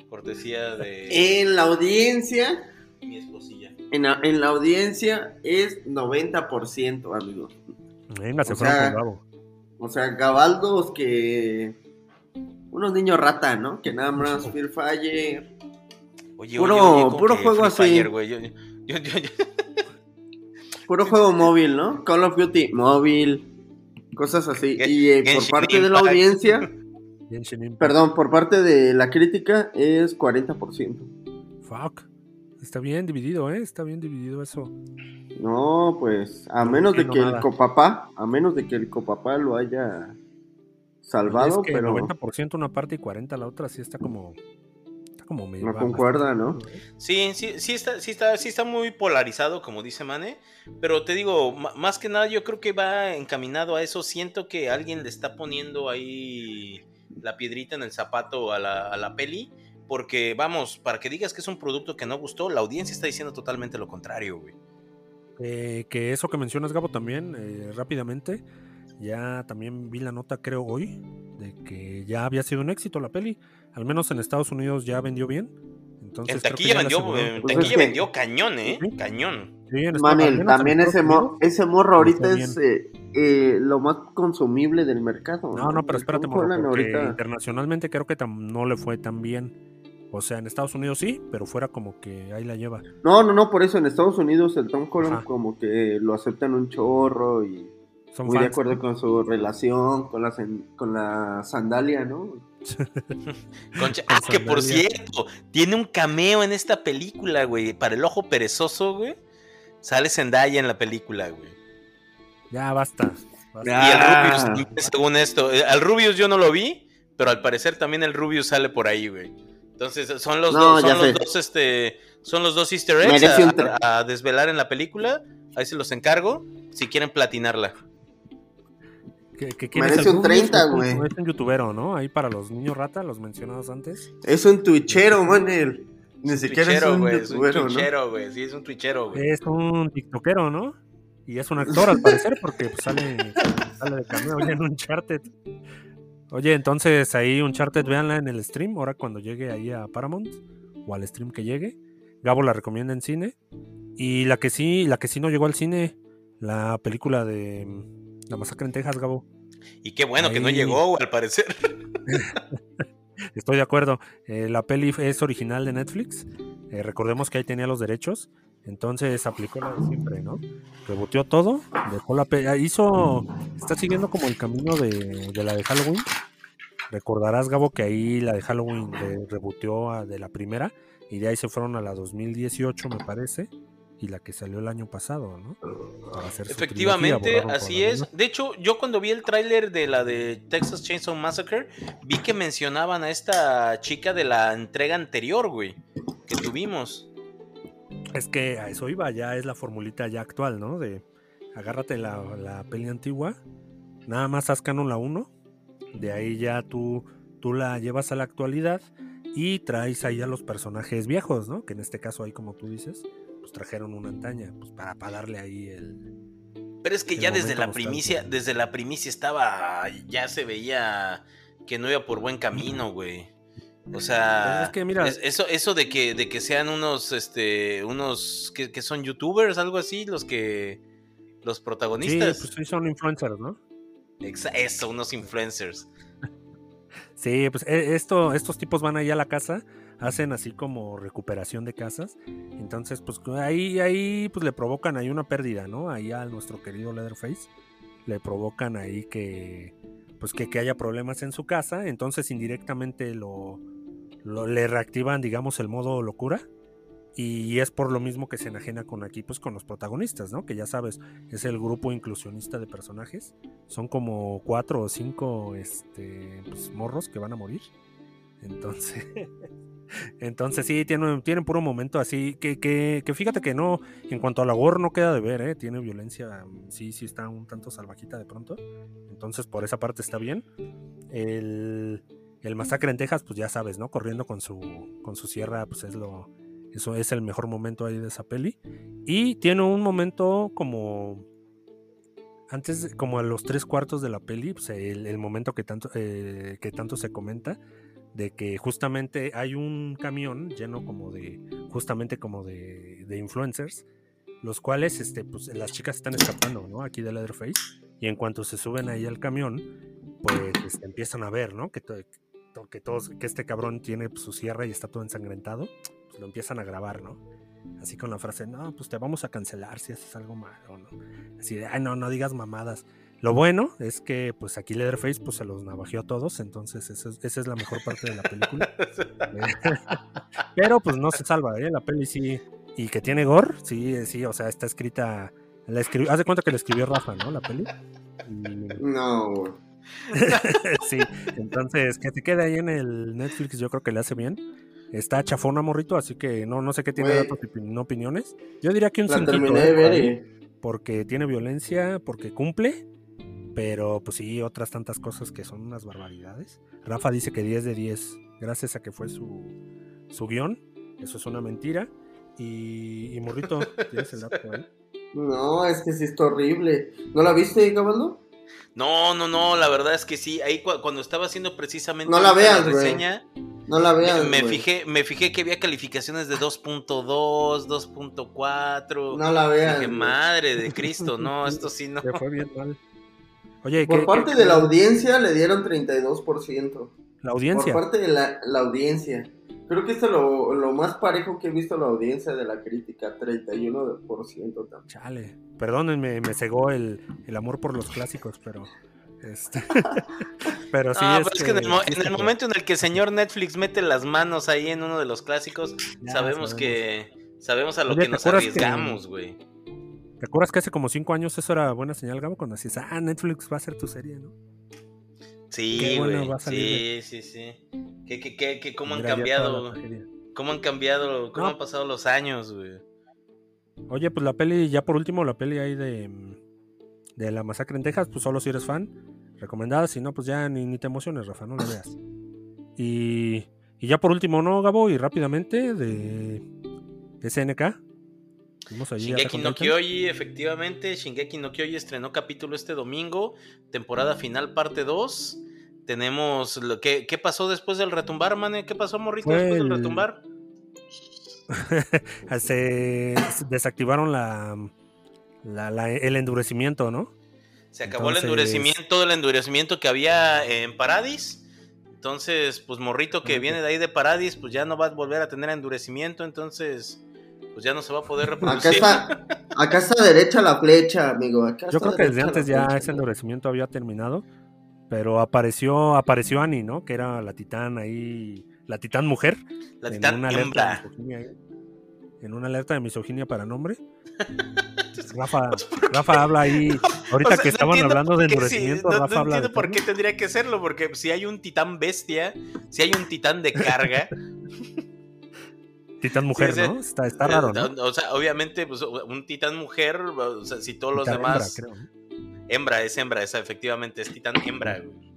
Cortesía de En la audiencia, mi esposilla. En la, en la audiencia es 90%, amigos. Venga, se o fueron sea, con Gabo. O sea, Gabaldos que... Unos niños rata, ¿no? Que nada más Fear Fire. Oye, Puro- oye, oye, puro que juego Free así. Fire, güey, yo- yo- yo- yo- Puro juego móvil, ¿no? Call of Duty móvil. Cosas así. Gen- Y eh, por parte de la audiencia, perdón, por parte de la crítica es 40%. Fuck. Está bien dividido, ¿eh? Está bien dividido eso. No, pues a No menos de que el copapá, a menos de que el copapá lo haya salvado, es que pero 90% una parte y 40% la otra, sí está como. Está como me No concuerda. ¿no? Sí, sí, sí está, sí está, sí está muy polarizado, como dice Mane. Pero te digo, más que nada, yo creo que va encaminado a eso. Siento que alguien le está poniendo ahí la piedrita en el zapato a la, a la peli. Porque, vamos, para que digas que es un producto que no gustó, la audiencia está diciendo totalmente lo contrario, güey. Eh, que eso que mencionas, Gabo, también, eh, rápidamente, ya también vi la nota, creo, hoy, de que ya había sido un éxito la peli. Al menos en Estados Unidos ya vendió bien. Entonces, En taquilla vendió, en que- Pues taquilla es que- vendió cañón, ¿eh? Sí. Cañón. Sí, Manel, también ese, ese morro ahorita es eh, eh, lo más consumible del mercado. No, no, pero El espérate, morro, porque ahorita- internacionalmente creo que no le fue tan bien. O sea, en Estados Unidos sí, pero fuera como que ahí la lleva. No, no, no, por eso en Estados Unidos el Tom Holland Ajá. como que lo aceptan un chorro y Son muy de acuerdo con su relación, con la, con la sandalia, ¿no? Concha- Con Ah, que por cierto, tiene un cameo en esta película, güey. Para el ojo perezoso, güey. Sale Zendaya en la película, güey. Ya basta. basta. Ya. Y el Ah. Rubius, también, según esto. eh, Al Rubius yo no lo vi, pero al parecer también el Rubius sale por ahí, güey. Entonces son los No, dos, ya son los dos, este, son los dos Easter eggs a, desvelar en la película. Ahí se los encargo, si quieren platinarla. Que- Merece un Rubius? 30, Es un- güey. Es un youtubero, ¿no? Ahí para los niños rata, los mencionados antes. Es un twitchero, Manel. Ni siquiera es un güey. Es un youtubero, ¿no? twitchero, güey. Sí, es un twitchero, güey. Es un tiktokero, ¿no? Y es un actor al parecer porque pues, sale, sale de cameo oye, en Uncharted. Oye, entonces ahí Uncharted, véanla en el stream, ahora cuando llegue ahí a Paramount o al stream que llegue. Gabo la recomienda en cine. Y la que sí, la que sí no llegó al cine, la película de mm, La Masacre en Texas, Gabo. Y qué bueno que no llegó, al parecer. Estoy de acuerdo. Eh, la peli es original de Netflix. Eh, recordemos que ahí tenía los derechos. Entonces aplicó la de siempre, ¿no? Reboteó todo. Dejó la peli. Hizo. Está siguiendo como el camino de, de la de Halloween. Recordarás, Gabo, que ahí la de Halloween reboteó a- de la primera. Y de ahí se fueron a la 2018, me parece. Y la que salió el año pasado, ¿no? Para hacer Efectivamente, trilogía, así es. De hecho, yo cuando vi el tráiler de la de Texas Chainsaw Massacre, vi que mencionaban a esta chica de la entrega anterior, güey, que tuvimos. Es que a eso iba, ya es la formulita ya actual, ¿no? De agárrate la, la peli antigua, nada más haz canon la 1, de ahí ya tú, tú la llevas a la actualidad y traes ahí a los personajes viejos, ¿no? Que en este caso ahí, como tú dices, pues trajeron una antaña, pues para, para darle ahí el... Pero es que ya desde la primicia, desde la primicia estaba, ya se veía que no iba por buen camino, güey. O sea, es que mira- es- eso, eso de que, de que sean unos, este, unos que, que son youtubers, algo así, los que, los Sí, protagonistas. pues sí son influencers, ¿no? Eso, unos influencers. Sí, pues e- esto, estos tipos van ahí a la casa, hacen así como recuperación de casas. Entonces, pues ahí, ahí pues le provocan ahí una pérdida, ¿no? Ahí a nuestro querido Leatherface. Le provocan ahí que pues que, que haya problemas en su casa. Entonces indirectamente lo, lo- le reactivan, digamos, el modo locura. Y es por lo mismo que se enajena con aquí, pues con los protagonistas, ¿no? Que ya sabes, es el grupo inclusionista de personajes. Son como cuatro o cinco este, pues, morros que van a morir. Entonces, entonces sí, tienen, tienen puro momento así. Que, que, que fíjate que no, en cuanto a la gore no queda de ver, ¿eh? Tiene violencia, sí, sí está un tanto salvajita de pronto. Entonces por esa parte está bien. El, el masacre en Texas, pues ya sabes, ¿no? Corriendo con su, con su sierra, pues es lo... Eso es el mejor momento ahí de esa peli. Y tiene un momento como antes, como a los tres cuartos de la peli, pues, el, el momento que tanto, eh, que tanto se comenta, de que justamente hay un camión lleno como de, justamente como de, de influencers, los cuales, este, pues las chicas están escapando, ¿no? Aquí de Leatherface, y en cuanto se suben ahí al camión, pues este, empiezan a ver, ¿no? Que, que todos, que este cabrón tiene pues, su sierra y está todo ensangrentado, pues lo empiezan a grabar, ¿no? Así con la frase, no, pues te vamos a cancelar si haces algo malo, ¿no? Así de, ay, no, no digas mamadas. Lo bueno es que, pues aquí Leatherface, pues se los navajeó a todos, entonces esa es, esa es la mejor parte de la película. Pero pues no se salva, ¿eh? La peli sí. Y que tiene gore, sí, sí, o sea, está escrita. La escribió, haz de cuenta que la escribió Rafa, ¿no? La peli. Y- No, güey. sí, entonces que te quede ahí en el Netflix, yo creo que le hace bien. está chafona, morrito, así que no, no sé qué tiene datos y no opiniones. Yo diría que un La cinquito, terminé ¿eh? de por ver ahí, y... porque tiene violencia, porque cumple, pero pues sí, otras tantas cosas que son unas barbaridades. Rafa dice que 10 de 10, gracias a que fue su, su guion, eso es una mentira. Y, y morrito, ¿tienes el dato ahí? No, es que sí está horrible. ¿No la viste, Cabaldo? No, no, no, la verdad es que sí. Ahí cu- cuando estaba haciendo precisamente No la veas, güey. reseña, No la me, veas, me fijé, me fijé que había calificaciones de 2.2, 2.4. No la veas. Dije, madre de Cristo, no, esto sí no. Le fue bien mal. Oye, Por ¿qué- parte qué- de la audiencia le dieron 32%. la audiencia. Por parte de la, la audiencia. Creo que esto es lo, lo más parejo que he visto la audiencia de la crítica, 31% también. Chale, perdónenme, me cegó el, el amor por los clásicos, pero este, pero sí No, es, pero es que en el, en el momento en el que el señor Netflix mete las manos ahí en uno de los clásicos, Ya sabemos que sabemos a lo Oye, que ¿te nos arriesgamos, güey. ¿Te acuerdas que hace como cinco años eso era buena señal, Gabo? Cuando decías, ah, Netflix va a ser tu serie, ¿no? Sí, güey. va a salir, Sí, sí, sí. ¿Qué, qué, qué, qué- cómo han cambiado? ¿Cómo han cambiado? ¿Cómo No. han pasado los años, güey? Oye, pues la peli, ya por último, la peli ahí de, de la masacre en Texas, pues solo si eres fan, recomendada, si no, pues ya ni, ni te emociones, Rafa, no la veas. Y, y ya por último, ¿no, Gabo? Y rápidamente, de, de SNK. Shingeki no. Kyoji, efectivamente, Shingeki no Kyoji estrenó capítulo este domingo, temporada final parte 2. Tenemos lo que ¿qué pasó después del retumbar, mane? ¿Qué pasó, morrito, Fue después del el- retumbar? se, desactivaron la, la- la- el endurecimiento, ¿no? Se acabó el endurecimiento, todo el endurecimiento que había en Paradis. Entonces, pues morrito que viene de ahí de Paradis, pues ya no va a volver a tener endurecimiento, entonces pues ya no se va a poder Acá reproducir. está, acá está derecha la flecha, amigo. Acá Yo creo que desde antes ya flecha, ese endurecimiento había terminado, pero apareció apareció Annie, ¿no? Que era la titán ahí, la titán mujer. La en titán una alerta de hembra. misoginia En una alerta de misoginia para nombre. Rafa, Rafa habla ahí, ahorita O sea, que no estaban hablando de qué sí, endurecimiento, no, no Rafa habla de entiendo por qué tendría que serlo, porque si hay un titán bestia, si hay un titán de carga, titán mujer, ese- ¿no? Está, está raro, ¿no? eh, o sea, obviamente, pues un titán mujer, o sea, si todos los Titán hembra, demás. creo, ¿no? Hembra, es hembra, esa efectivamente es titán hembra, güey.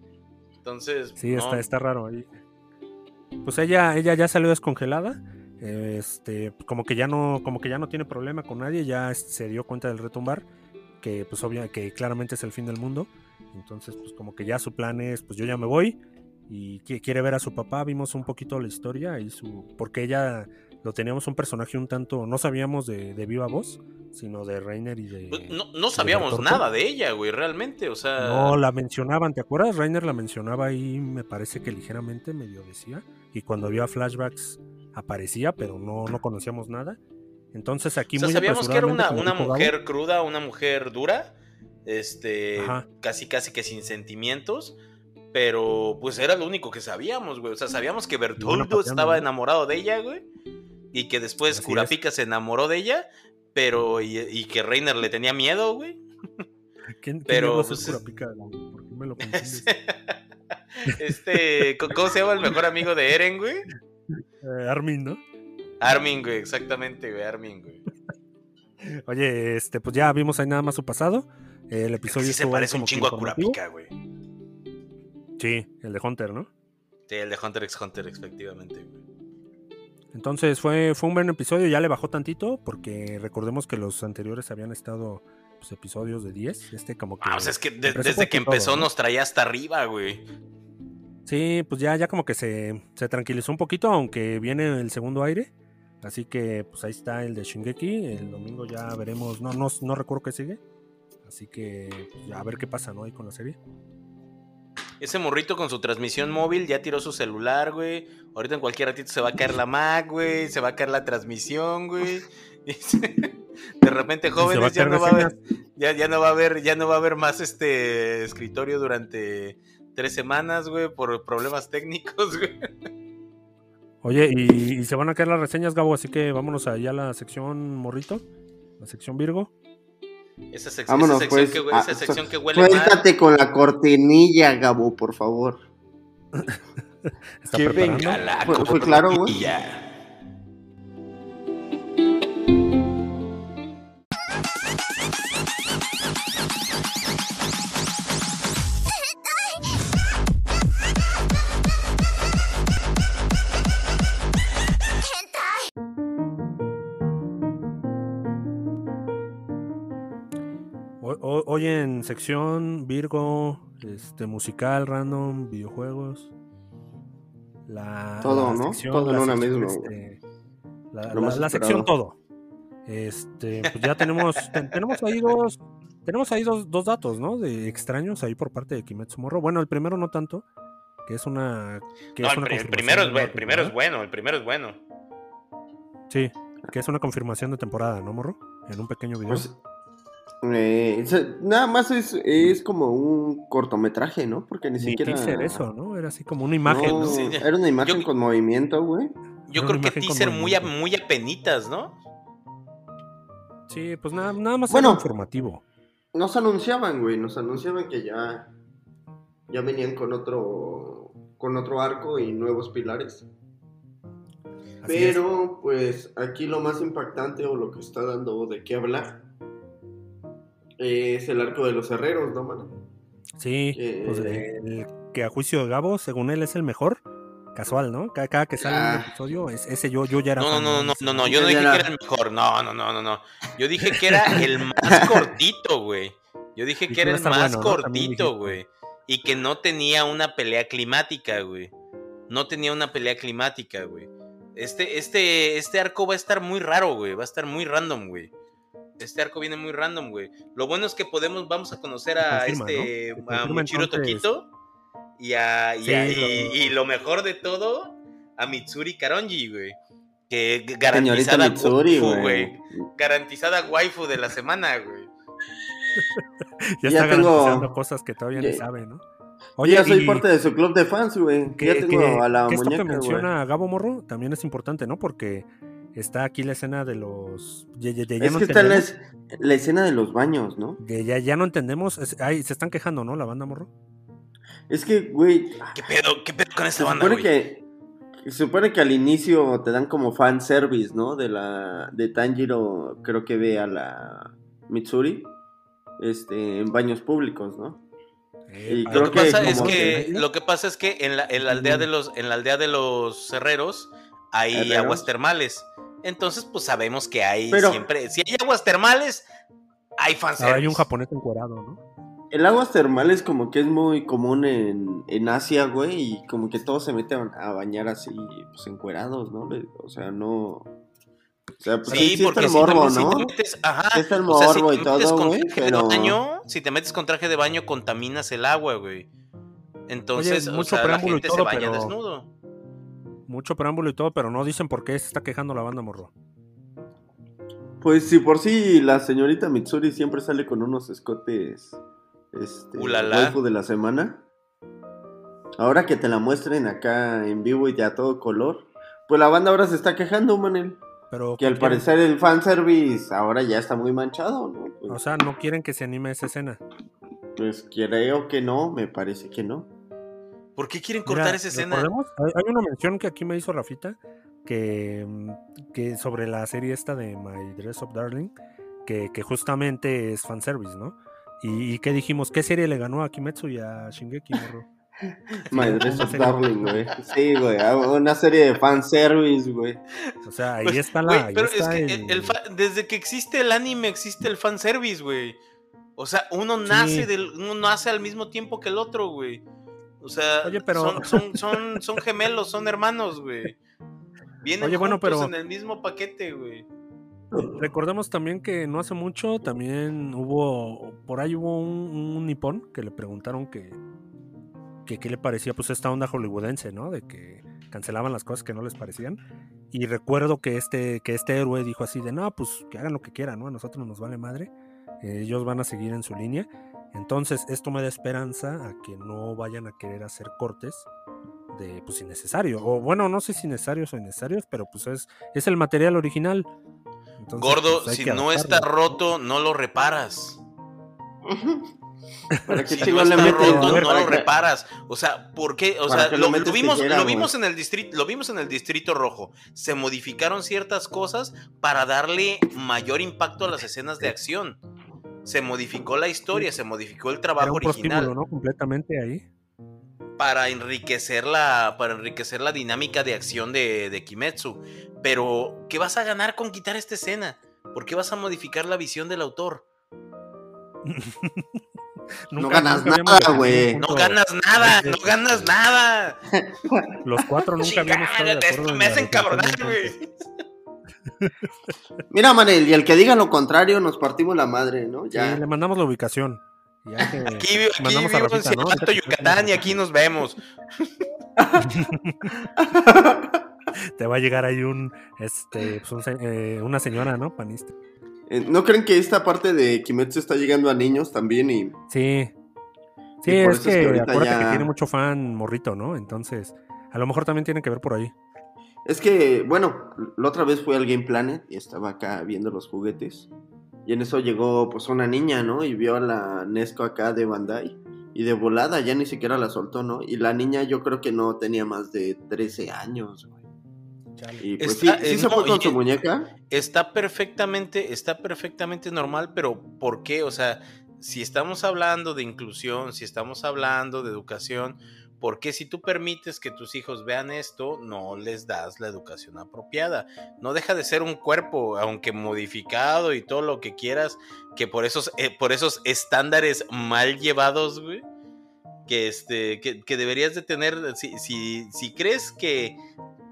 Entonces, Sí, no, está, está raro ahí. Pues ella, ella ya salió descongelada. Este, como que ya no, como que ya no tiene problema con nadie, ya se dio cuenta del retumbar, que pues obvia, que claramente es el fin del mundo. Entonces, pues como que ya su plan es, pues yo ya me voy y qui- quiere ver a su papá. Vimos un poquito la historia y su, porque ella lo teníamos un personaje un tanto, no sabíamos de, de viva voz, sino de Reiner y de. pues, no, no sabíamos nada de ella, güey, realmente, o sea. No, la mencionaban, ¿te acuerdas? Reiner la mencionaba ahí, me parece que ligeramente medio decía. Y cuando había flashbacks aparecía, pero no, no conocíamos nada. Entonces aquí O sea, muy sabíamos que era una, una mujer cruda, una mujer dura, este, Ajá. casi casi que sin sentimientos, pero pues era lo único que sabíamos, güey. O sea, sabíamos que Bertoldo estaba enamorado de ella, güey, y que después Así Kurapika se enamoró de ella, pero y, y que Reiner le tenía miedo, güey. ¿Quién, quién pero, ser pues, Kurapika? ¿Por qué me lo confundes? este, ¿cómo se llama el mejor amigo de Eren, güey? Eh, Armin, ¿no? Armin, güey, exactamente, güey, Armin, güey. Oye, este, pues ya vimos ahí nada más su pasado. El episodio Sí se parece un chingo a. Kurapika, güey. Sí, el de Hunter, ¿no? Sí, el de Hunter x Hunter, efectivamente, güey. Entonces fue, fue un buen episodio, ya le bajó tantito, porque recordemos que los anteriores habían estado pues, episodios de 10. Este como que. Ah, o sea, es que de- desde que todo, empezó ¿no? nos traía hasta arriba, güey. Sí, pues ya, ya como que se, se tranquilizó un poquito, aunque viene el segundo aire. Así que pues ahí está el de Shingeki. El domingo ya veremos. No, no, no recuerdo qué sigue. Así que pues, a ver qué pasa, ¿no? Ahí con la serie. Ese morrito con su transmisión móvil ya tiró su celular, güey. Ahorita en cualquier ratito se va a caer la Mac, güey. Se va a caer la transmisión, güey. De repente, jóvenes, ya no va a haber, ya, ya no va a haber, ya no va a haber más este escritorio durante tres semanas, güey, por problemas técnicos, güey. Oye, y, y se van a caer las reseñas, Gabo. Así que vámonos allá a la sección morrito. La sección Virgo. Esa, sec- esa Vámonos, sección, pues. que, esa sección que huele mal. Suéltate con la cortinilla, Gabo, por favor. está Qué preparando. venga. la Fue- fue claro, güey. o- Hoy en sección Virgo, este musical, random, videojuegos. La, Todo, la ¿no? Todo en una misma, este, la, sección todo. Este, pues ya tenemos, ten- tenemos ahí dos, tenemos ahí dos, dos datos, ¿no? De extraños ahí por parte de Kimetsu Morro. Bueno, el primero no tanto, que es una, que No, es el, una primero es, bueno, el primero es bueno, el primero es bueno. Sí, que es una confirmación de temporada, ¿no, Morro? En un pequeño video. Pues, eh, nada más es, es como un cortometraje, ¿no? Porque ni, Ni siquiera. teaser eso, ¿no? Era así como una imagen, No, ¿no? Sí. Era una imagen Yo- con movimiento, güey. Yo creo que teaser muy, a- muy apenitas, ¿no? Sí, pues nada, nada más Bueno. era informativo. Nos anunciaban, güey. Nos anunciaban que ya. Ya venían con otro. Con otro arco y nuevos pilares. Así es. Pero, pues, aquí lo más impactante o lo que está dando de qué hablar es el arco de los herreros, ¿no, mano? Sí, pues Eh. el que a juicio de Gabo, según él, es el mejor. Casual, ¿no? Cada, cada que sale Ah. un episodio, es- ese yo, yo ya era. No, no, no, no, no, no, yo no dije que era- el mejor, no, no, no, no, no. Yo dije que era el más cortito, güey. Yo dije Y que era el más cortito, güey. Y que no tenía una pelea climática, güey. No tenía una pelea climática, güey. Este, este, este arco va a estar muy raro, güey. Va a estar muy random, güey. Este arco viene muy random, güey. Lo bueno es que podemos, vamos a conocer a confirma, este, ¿no? A Muchiro entonces- Tokito. Y, a, y, Sí, a- lo- y- y lo mejor de todo, a Mitsuri Karonji, güey. Que garantizada Mitsuri, waifu, güey. Garantizada waifu de la semana, güey. Ya, Ya está tengo- garantizando cosas que todavía Ya- sabe, ¿no? Oye, ya soy y parte de su club de fans, güey. que, Ya tengo que- a la que esto muñeca, que güey. menciona Gabo Morro también es importante, ¿no? Porque está aquí la escena de los. Ya, ya- ya Es no que está la, entendemos- es- la escena de los baños, ¿no? ya, ya, ya no entendemos. es- ay, se están quejando, ¿no? La banda Morro. Es que, güey, ¿Qué pedo? ¿Qué pedo con se esta banda, supone güey? que se supone que al inicio te dan como fan service, ¿no? De la de Tanjiro, creo que ve a la Mitsuri este en baños públicos, ¿no? Eh, Y Lo que, que pasa es que, que- lo que pasa es que en la, en la aldea de los en la aldea de los herreros hay Herreros. aguas termales. Entonces, pues sabemos que hay Pero- siempre. Si hay aguas termales, hay ahora fanservice. hay un japonés encuerado, ¿no? El aguas termales como que es muy común en, en Asia, güey, y como que todos se meten a bañar así, pues encuerados, ¿no? O sea, no... O sea, pues Sí, sí, está porque el si, morbo, también si ¿no? te metes, ajá, Sí está el o sea, si te y metes todo, con güey, traje pero- de baño, si te metes con traje de baño contaminas el agua, güey. Entonces, Oye, o sea, la gente todo, se baña pero- desnudo. Mucho preámbulo y todo, pero no dicen por qué se está quejando la banda Morro. Pues si por sí la señorita Mitsuri siempre sale con unos escotes este Ulala. de la semana. Ahora que te la muestren acá en vivo y de a todo color, pues la banda ahora se está quejando, Manel. Pero Que al quieren- parecer el fanservice ahora ya está muy manchado, ¿no? Pues, O sea, no quieren que se anime esa escena. pues creo que no, me parece que no. ¿Por qué quieren Mira, cortar esa escena? hay, hay una mención que aquí me hizo Rafita que, mm, que sobre la serie esta de My Dress Up Darling, que, que justamente es fanservice, ¿no? Y, y que dijimos, ¿qué serie le ganó a Kimetsu y a Shingeki, morro? My Dress Up Darling, güey. Sí, güey, ah, una serie de fanservice, güey. O sea, ahí Pues, está la. ahí pero es que el- el- el fa- desde que existe el anime existe el fanservice, güey. O sea, uno nace Sí. del, uno nace al mismo tiempo que el otro, güey. O sea, Oye, pero- son, son, son, son gemelos, son hermanos, güey. Vienen Oye, bueno, pero- en el mismo paquete, güey. Recordemos también que no hace mucho también hubo, por ahí hubo un, un nipón que le preguntaron que, que qué le parecía pues esta onda hollywoodense, ¿no? De que cancelaban las cosas que no les parecían. Y recuerdo que este, que este héroe dijo así de, no, pues que hagan lo que quieran, ¿no? A nosotros nos vale madre. eh, ellos van a seguir en su línea. Entonces esto me da esperanza a que no vayan a querer hacer cortes de pues innecesario. O bueno, no sé si necesarios o innecesarios, pero pues es, es el material original. Entonces, Gordo, pues, si no está roto, no lo reparas. ¿Para qué Si no le está roto, no ¿Para lo reparas. O sea, ¿por qué? O ¿Para sea, lo, vimos, tijera, lo vimos en el distrito, lo vimos en el distrito rojo. Se modificaron ciertas cosas para darle mayor impacto a las escenas de acción. Se modificó la historia, se modificó el Era trabajo un original ¿no? Completamente ahí. para enriquecer la para enriquecer la dinámica de acción de, de Kimetsu. Pero, ¿qué vas a ganar con quitar esta escena? ¿Por qué vas a modificar la visión del autor? No ganas nada, güey. No ganas nada, no ganas nada. Los cuatro nunca habíamos estado de acuerdo me hacen cabronar, güey. Mira, Manel, y el que diga lo contrario, nos partimos la madre, ¿no? Ya. Sí, le mandamos la ubicación. Ya que Aquí, aquí mandamos a vivo en Rafita, ¿no? Yucatán y aquí nos vemos. Te va a llegar ahí un, este, pues un eh, una señora, ¿no? Panista. Eh, ¿No creen que esta parte de Kimetsu está llegando a niños también? Y Sí. Sí, Y por es es que, ahorita acuérdate ya- que tiene mucho fan morrito, ¿no? Entonces, a lo mejor también tiene que ver por ahí. Es que, bueno, la otra vez fui al Game Planet y estaba acá viendo los juguetes. Y en eso llegó pues una niña, ¿no? Y vio a la Nesco acá de Bandai. Y de volada ya ni siquiera la soltó, ¿no? Y la niña yo creo que no tenía más de 13 años, güey. Y pues Está- sí, sí eh, se no, fue con y- su muñeca. Está perfectamente, está perfectamente normal, pero ¿por qué? O sea, si estamos hablando de inclusión, si estamos hablando de educación, ¿por qué si tú permites que tus hijos vean esto, no les das la educación apropiada? No deja de ser un cuerpo, aunque modificado y todo lo que quieras, que por esos, eh, por esos estándares mal llevados, güey, que, este, que, que deberías de tener, si, si, si crees que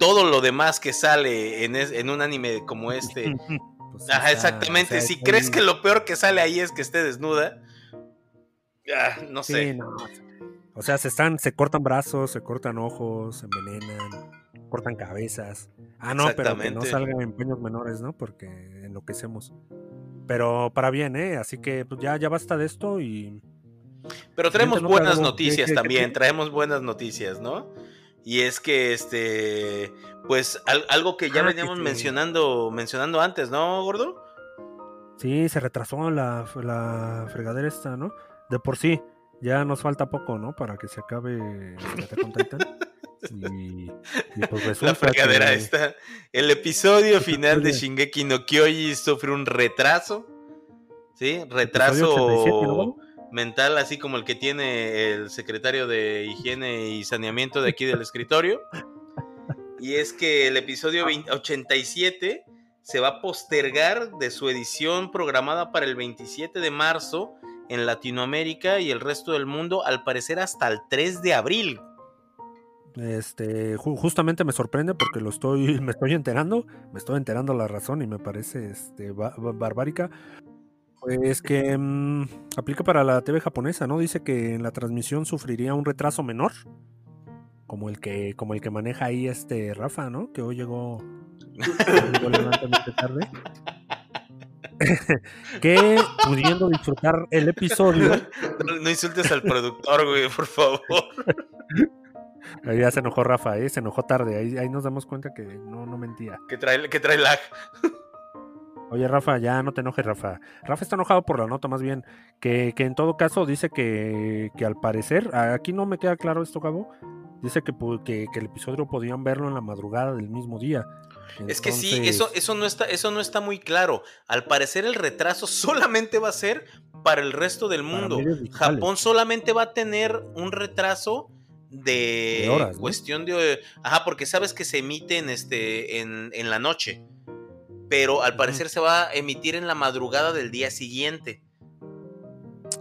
todo lo demás que sale en, es- en un anime como este, Pues, Ajá, exactamente. o sea, si crees que lo peor que sale ahí es que esté desnuda, ah, no Sí, sé. no. O sea, se están, se cortan brazos, se cortan ojos, se envenenan, cortan cabezas. Ah, no, pero que no salgan en paños menores, ¿no? Porque enloquecemos. Pero para bien, ¿eh? Así que pues, ya, ya basta de esto y Pero traemos buenas noticias ¿Qué- qué- también, qué- traemos buenas noticias, ¿no? Y es que este, pues al- algo que ya Ah, veníamos sí. mencionando, mencionando antes, ¿no, gordo? sí, se retrasó la, la fregadera esta, ¿no? De por sí, ya nos falta poco, ¿no? Para que se acabe Attack on Titan. Y, y pues resulta La fregadera que- esta. El episodio final de. Shingeki no Kyoji sufre un retraso. ¿Sí? Retraso 87, ¿no, Gabo? mental, así como el que tiene el secretario de higiene y saneamiento de aquí del escritorio. Y es que el episodio 20 87 se va a postergar de su edición programada para el 27 de marzo en Latinoamérica y el resto del mundo, al parecer hasta el 3 de abril. Este, ju- justamente me sorprende porque lo estoy, me estoy enterando, me estoy enterando la razón y me parece este, ba- ba- barbárica. Pues que mm, aplica para la TV japonesa, ¿no? Dice que en la transmisión sufriría un retraso menor, como el que, como el que maneja ahí este Rafa, ¿no? Que hoy llegó, hoy llegó levantanamente tarde. que pudiendo disfrutar el episodio, No, no insultes al productor, güey, por favor. ahí ya se enojó Rafa, ¿eh? se enojó tarde, ahí, ahí nos damos cuenta que no, no mentía. Que trae, que trae lag. Oye, Rafa, ya no te enojes, Rafa. Rafa está enojado por la nota, más bien. Que, que en todo caso dice que, que al parecer, aquí no me queda claro esto, Gabo. Dice que, que el episodio podían verlo en la madrugada del mismo día. Es que sí, eso, eso, no está, eso no está muy claro. Al parecer el retraso solamente va a ser para el resto del mundo. Japón solamente va a tener un retraso de, De horas, ¿no? cuestión de ajá porque sabes que se emite en este en, en la noche pero al parecer se va a emitir en la madrugada del día siguiente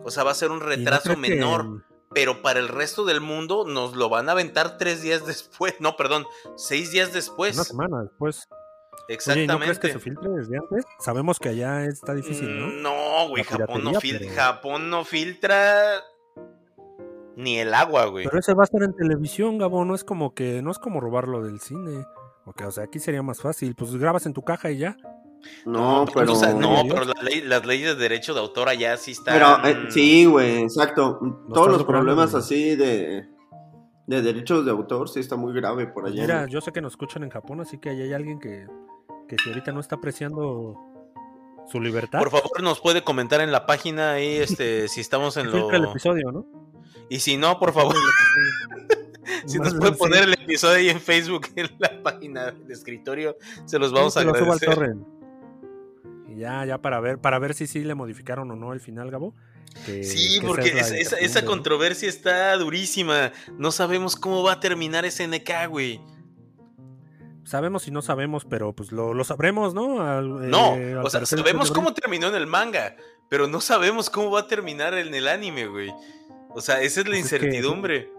o sea va a ser un ¿Y no retraso que- menor pero para el resto del mundo nos lo van a aventar tres días después no perdón seis días después Una semana después. Oye, ¿y exactamente ¿no crees que se filtre desde antes? Sabemos que allá está difícil, ¿no? Mm, No, güey, Japón no, fil- pero- Japón no filtra ni el agua, güey. Pero ese va a estar en televisión, Gabo. No es como que, no es como robarlo del cine. Ok, o sea, aquí sería más fácil. Pues grabas en tu caja y ya. No, pero, pero. o sea, no, pero la ley- las leyes de derecho de autor allá sí están. Pero eh, sí, güey, exacto. Todos los problemas güey. así de, de derechos de autor sí está muy grave por allá. Mira, güey. yo sé que nos escuchan en Japón, así que ahí hay alguien que, que si ahorita no está apreciando su libertad. Por favor, nos puede comentar en la página ahí este, si estamos en lo. el episodio, ¿no? Y si no, por favor. si nos puede poner el episodio ahí en Facebook, en la página del escritorio, se los vamos a agradecer. Y ya, ya para ver, para ver si sí le modificaron o no el final, Gabo. sí, porque esa, esa, controversia está durísima. No sabemos cómo va a terminar ese NK, güey. Sabemos y no sabemos, pero pues lo, lo sabremos, ¿no? no, eh, o sea, sabemos cómo terminó en el manga, pero no sabemos cómo va a terminar en el anime, güey. O sea, esa es la pues incertidumbre.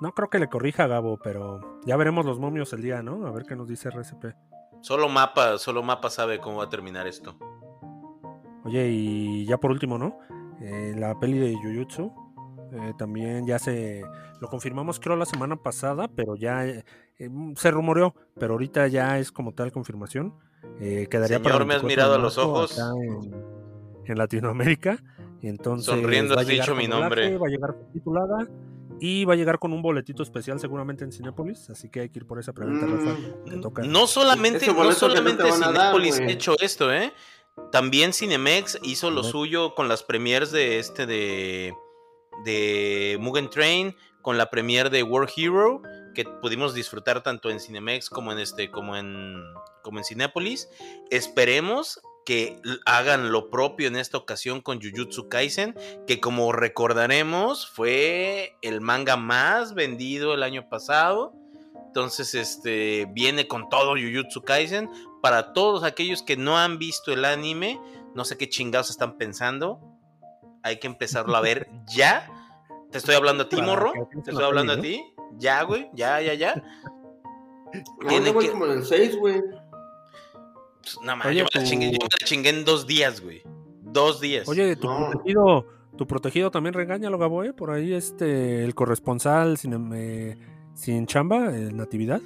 no creo que le corrija a Gabo, pero ya veremos los momios el día, ¿no? A ver qué nos dice RCP. Solo Mapa, solo Mapa sabe cómo va a terminar esto. Oye, y ya por último, ¿no? Eh, la peli de Jujutsu eh, también ya se lo confirmamos creo la semana pasada, pero ya eh, mm, se rumoreó, pero ahorita ya es como tal confirmación. Eh, quedaría Señor, me has mirado a los ojos. En, Latinoamérica. Entonces, Sonriendo has dicho mi nombre. va a llegar titulada y va a llegar con un boletito especial seguramente en Cinepolis, así que hay que ir por esa pregunta, mm, No solamente, no solamente Cinepolis ha hecho esto, ¿eh? También Cinemex hizo lo suyo con las premiers de este de de Mugen Train, con la premiere de War Hero, que pudimos disfrutar tanto en Cinemex como en este, como en, como en Cinépolis. Esperemos que hagan lo propio en esta ocasión con Jujutsu Kaisen, que como recordaremos fue el manga más vendido el año pasado. Entonces, este viene con todo Jujutsu Kaisen. Para todos aquellos que no han visto el anime, no sé qué chingados están pensando hay que empezarlo a ver ya. Te estoy hablando a ti, morro. Te estoy hablando a ti. Ya, güey. Ya, ya, ya. Tiene que... como en el 6, güey. Pues, nada más, yo, me la chingué, yo me la chingué en dos días, güey. Dos días. Oye, tu protegido, tu protegido también regáñalo, Gabo, ¿eh? Por ahí este, el corresponsal sin, eh, sin chamba, Natividad.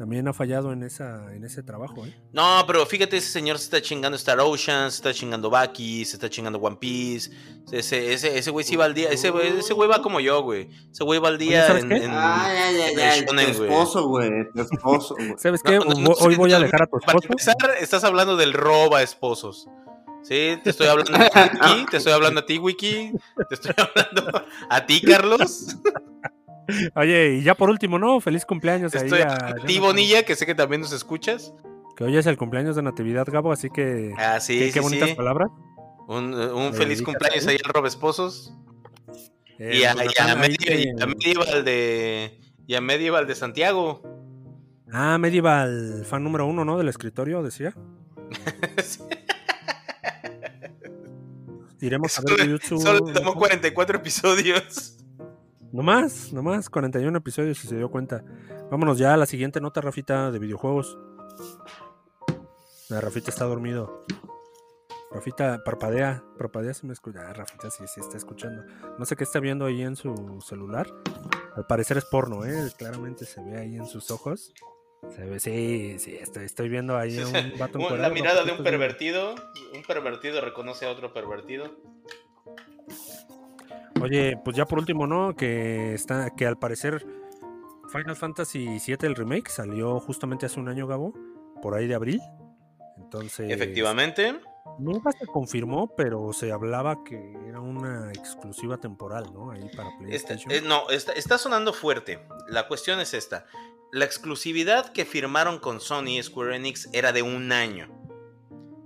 También ha fallado en esa en ese trabajo, ¿eh? No, pero fíjate, ese señor se está chingando Star Ocean, se está chingando Baki, se está chingando One Piece. Ese, ese, ese güey sí va al día. Ese, ese güey va como yo, güey. Ese güey va al día en, en, Ay, ay, ay, tu esposo, güey. Tu esposo, güey. ¿Sabes qué? Hoy voy a dejar a tu esposo. Para empezar, estás hablando del roba esposos. Sí, te estoy hablando a ti, Wiki. Te estoy hablando a ti, Wiki. Te estoy hablando a ti, Carlos. Oye, y ya por último, ¿no? Feliz cumpleaños Estoy a, ti, Bonilla, que sé que también nos escuchas. Que hoy es el cumpleaños de Natividad, Gabo, así que. Ah, sí, qué, bonitas palabras. Un, un feliz cumpleaños ahí al Rob Esposos. Eh, y, a, pues, y, a Medieval de. Y a Medieval de Santiago. Ah, Medieval, fan número uno, ¿no? Del escritorio, decía. Iremos a ver YouTube. Solo tomó 44 episodios. No más, no más, 41 episodios si se dio cuenta. Vámonos ya a la siguiente nota, Rafita, de videojuegos. La Rafita está dormido. Rafita, parpadea, parpadea si me escucha. Ah, Rafita sí, sí está escuchando. No sé qué está viendo ahí en su celular. Al parecer es porno, ¿eh? Claramente se ve ahí en sus ojos. Se ve, sí, sí, estoy, estoy viendo ahí un vato La mirada de un pervertido. Un pervertido reconoce a otro pervertido. Oye, pues ya por último, ¿no? Que está, que al parecer Final Fantasy VII el remake salió justamente hace un año, Gabo, por ahí de abril. Entonces. Efectivamente. Nunca se confirmó, pero se hablaba que era una exclusiva temporal, ¿no? Ahí para PlayStation. Eh, no, está, está, sonando fuerte. La cuestión es esta. La exclusividad que firmaron con Sony Square Enix era de un año.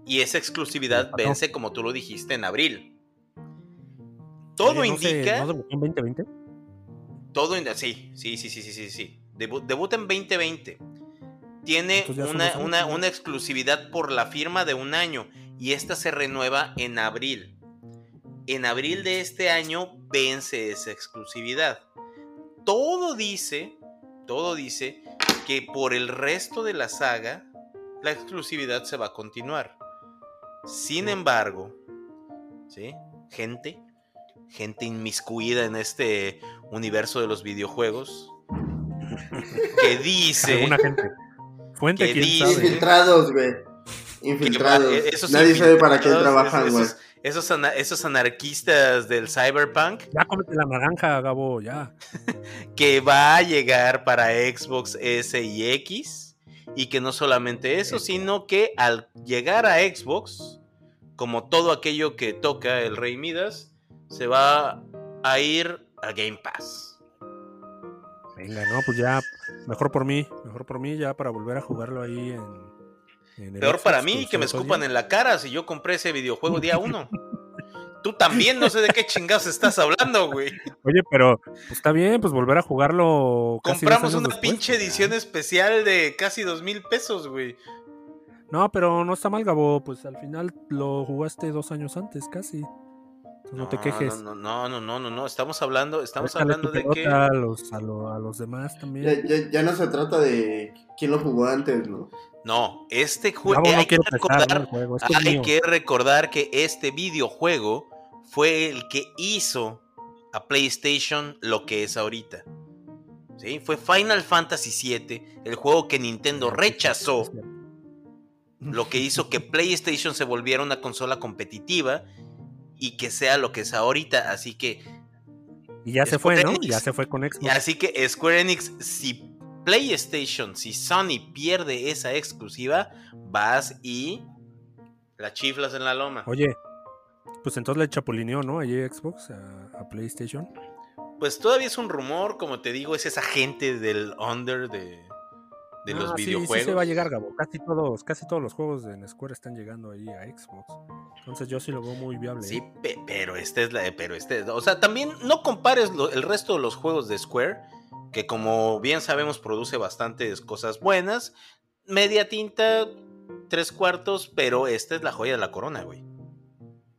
Y esa exclusividad vence, como tú lo dijiste, en abril. Todo indica. en 2020? Todo indica. Sí, sí, sí, sí, sí, sí. debuta en 2020. Tiene una, una, una exclusividad por la firma de un año. Y esta se renueva en abril. En abril de este año vence esa exclusividad. Todo dice, todo dice que por el resto de la saga la exclusividad se va a continuar. Sin embargo, ¿sí? Gente, gente inmiscuida en este universo de los videojuegos que dice gente. Fuente que dice, infiltrados, güey. Infiltrados. Nadie sabe para qué trabajan, güey. Esos, esos, anarquistas del cyberpunk. Ya cómete la naranja, Gabo, ya. que va a llegar para Xbox S y X. Y que no solamente eso, sino que al llegar a Xbox, como todo aquello que toca el Rey Midas, se va a ir a Game Pass. Venga, no, pues ya, mejor por mí, mejor por mí ya para volver a jugarlo ahí en... en el Peor para mí que me escupan en la cara si yo compré ese videojuego día uno. Tú también no sé de qué chingados estás hablando, güey. Oye, pero pues, está bien, pues volver a jugarlo. casi Compramos una después, pinche pues, ya. edición especial de casi dos mil pesos, güey. No, pero no está mal, Gabo. Pues al final lo jugaste dos años antes, casi. No, te quejes. No, no, no, no, no, no. Estamos hablando, estamos Déjale hablando de que. A los, a, lo- a los demás Ya, también. ya- ya no se trata de quién lo jugó antes, ¿no? No, este juego. No hay que recordar juego. Hay que recordar que este videojuego fue el que hizo a PlayStation lo que es ahorita. ¿Sí? Fue Final Fantasy VII, el juego que Nintendo rechazó, lo que hizo que PlayStation se volviera una consola competitiva y que sea lo que es ahorita. Así que, Y ya se fue, ¿no? Ya se fue con Xbox. así que Square Enix, si PlayStation, si Sony pierde esa exclusiva, vas y la chiflas en la loma. Oye, pues entonces le chapulineó, ¿no? Allí Xbox a, a PlayStation. Pues todavía es un rumor, como te digo, es esa gente del under de, de los Ah, sí, videojuegos. Sí, se va a llegar, Gabo. Casi todos, casi todos los juegos de Square están llegando ahí a Xbox. Entonces yo sí lo veo muy viable. Sí, ¿eh? pe- pero este es la, pero este, o sea, también no compares lo- el resto de los juegos de Square, que como bien sabemos produce bastantes cosas buenas, media tinta, tres cuartos, pero esta es la joya de la corona, güey.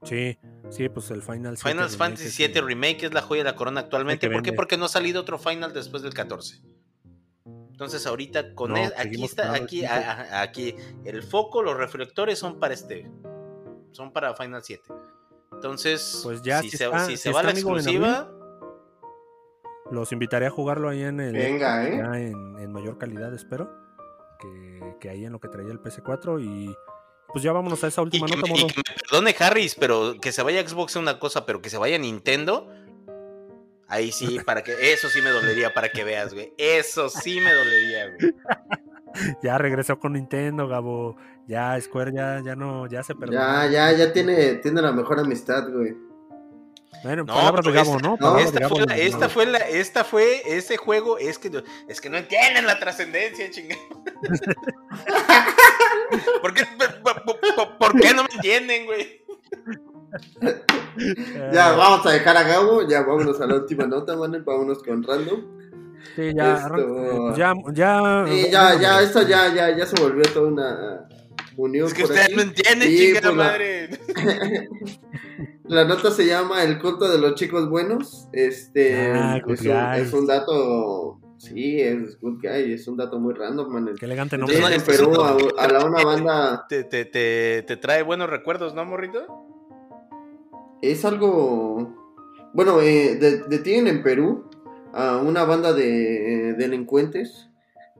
Sí, sí, pues el Final Final Fantasy VII Remake es la joya de la corona actualmente. ¿Por qué? Porque no ha salido otro Final después del 14. Entonces ahorita con No, el- aquí está, aquí, 15. a- a- aquí el foco, los reflectores son para este, son para Final 7. Entonces, Pues ya, si, si se, está- si si se va la exclusiva, Los invitaré a jugarlo ahí en el. Venga, ¿eh? Ya en, en mayor calidad, espero. Que, que ahí en lo que traía el PC4. Y pues ya vámonos a esa y última que, nota, me, y que me perdone Harris, pero que se vaya a Xbox es una cosa, pero que se vaya a Nintendo, ahí sí, para que, eso sí me dolería para que veas, güey. Eso sí me dolería, güey. Ya regresó con Nintendo, Gabo. Ya Square ya, ya no, ya se perdió. Ya, ya, ya tiene, tiene la mejor amistad, güey. Bueno, No, palabras de Gabo, esta- ¿no? no, Esta Gabo fue, la- esta no. fue la, esta fue, ese juego, es que, no- es que no entienden la trascendencia, chingada. ¿Por qué, por, por- por- por qué no me entienden, güey? Ya, Eh, vamos a dejar a Gabo, ya vámonos a la última nota, man, vámonos con random. Sí, ya, esto- ya, ya. Y ya, ya, esto ya, ya, ya se volvió toda una unión Es que por ustedes aquí. no entienden, chingada pues, la- madre. La nota se llama El culto de los chicos buenos. Este Ah, es, un, es un dato. Sí, es good guy, es un dato muy random, man. Qué elegante nombre. en Perú a, a la una banda. Te, te, te, te trae buenos recuerdos, ¿no, morrito? Es algo. Bueno, eh, de- detienen en Perú a una banda de delincuentes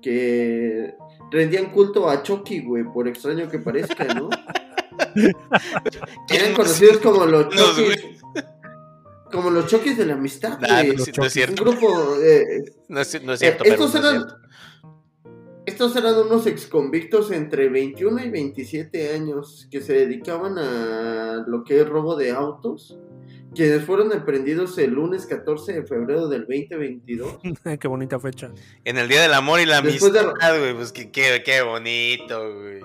que rendían culto a Chucky, güey, por extraño que parezca, ¿no? Eran conocidos como los Chokis. Como los Chokis de la amistad, Nah, no, es- no es Un grupo. eh, No es, no es cierto, Eh, pero estos no es eran- cierto. Estos eran unos exconvictos entre 21 y 27 años que se dedicaban a lo que es robo de autos, quienes fueron emprendidos el lunes 14 de febrero del 2022. Qué bonita fecha. En el Día del Amor y la Después de- Amistad, güey, pues que- qué, qué bonito, güey.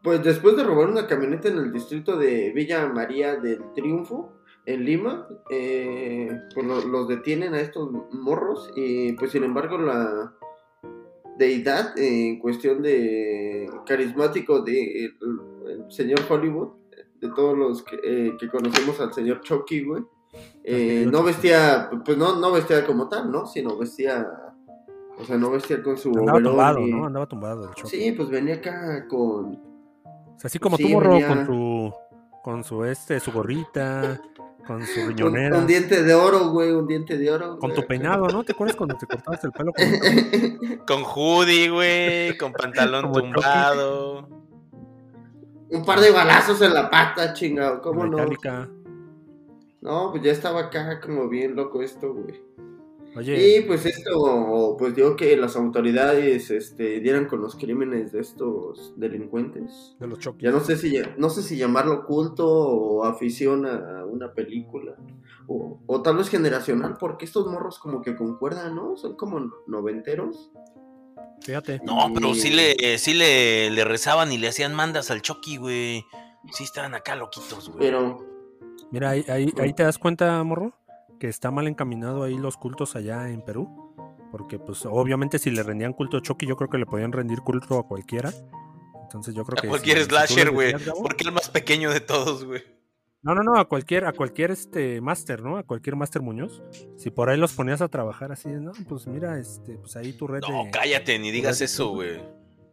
Pues después de robar una camioneta en el distrito de Villa María del Triunfo, en Lima, eh, pues lo- los detienen a estos morros y pues sin embargo la deidad en cuestión de carismático de el, el señor Hollywood, de todos los que, eh, que conocemos al señor Chucky, güey, eh, no vestía, pues no, no vestía como tal, ¿no? Sino vestía, o sea, no vestía con su Andaba tumbado, y- ¿no? Andaba tumbado el show. Sí, pues venía acá con O sea, así como Sí, tú, morro, venía- con su, con su, este, su gorrita, con su riñonera, un diente de oro, güey, un diente de oro. con tu peinado, ¿no? ¿Te acuerdas cuando te cortabas el pelo? Con... Con hoodie, güey, con pantalón Como tumbado. un par de balazos en la pata, chingado, ¿cómo no? No, pues ya estaba acá como bien loco esto, güey. Oye, Y pues esto, pues digo que las autoridades este, dieran con los crímenes de estos delincuentes. de los choques. Ya no sé si no sé si llamarlo culto o afición a una película. O, o tal vez generacional, porque estos morros como que concuerdan, ¿no? Son como noventeros. Fíjate. No, pero sí le, sí le, le rezaban y le hacían mandas al Chucky, güey. Sí estaban acá loquitos, güey. Pero, Mira, ahí, ahí, ahí te das cuenta, morro, que está mal encaminado ahí los cultos allá en Perú. Porque, pues, obviamente, si le rendían culto a Chucky, yo creo que le podían rendir culto a cualquiera. Entonces, yo creo A que. cualquier si- si tú slasher, güey. Porque el más pequeño de todos, güey. No, no, no, a cualquier, a cualquier este máster, ¿no? A cualquier máster Muñoz. Si por ahí los ponías a trabajar así, no, pues mira, este, pues ahí tu red No, de. cállate, ni digas eso, güey.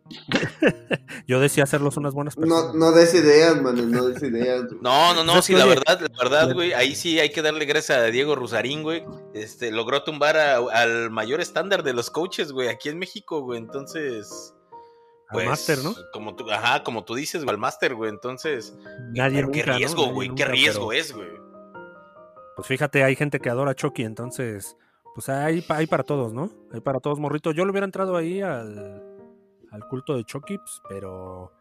Yo decía hacerlos unas buenas no, personas. no des ideas, man, no des ideas. güey. No, no, no, Pues sí, la verdad, la verdad, güey, ahí sí hay que darle gracias a Diego Rusarín, güey. Este, logró tumbar a- al mayor estándar de los coaches, güey, aquí en México, güey. Entonces, Al máster, ¿no? Como tú, ajá, como tú dices, güey, al máster, güey. Entonces, Nadie qué nunca, ¿no? riesgo, Nadie güey, qué riesgo pero, es, güey. Pues fíjate, hay gente que adora a Chucky, entonces, pues hay, hay para todos, ¿no? Hay para todos, morrito. Yo le hubiera entrado ahí al, al culto de Chucky, pues, pero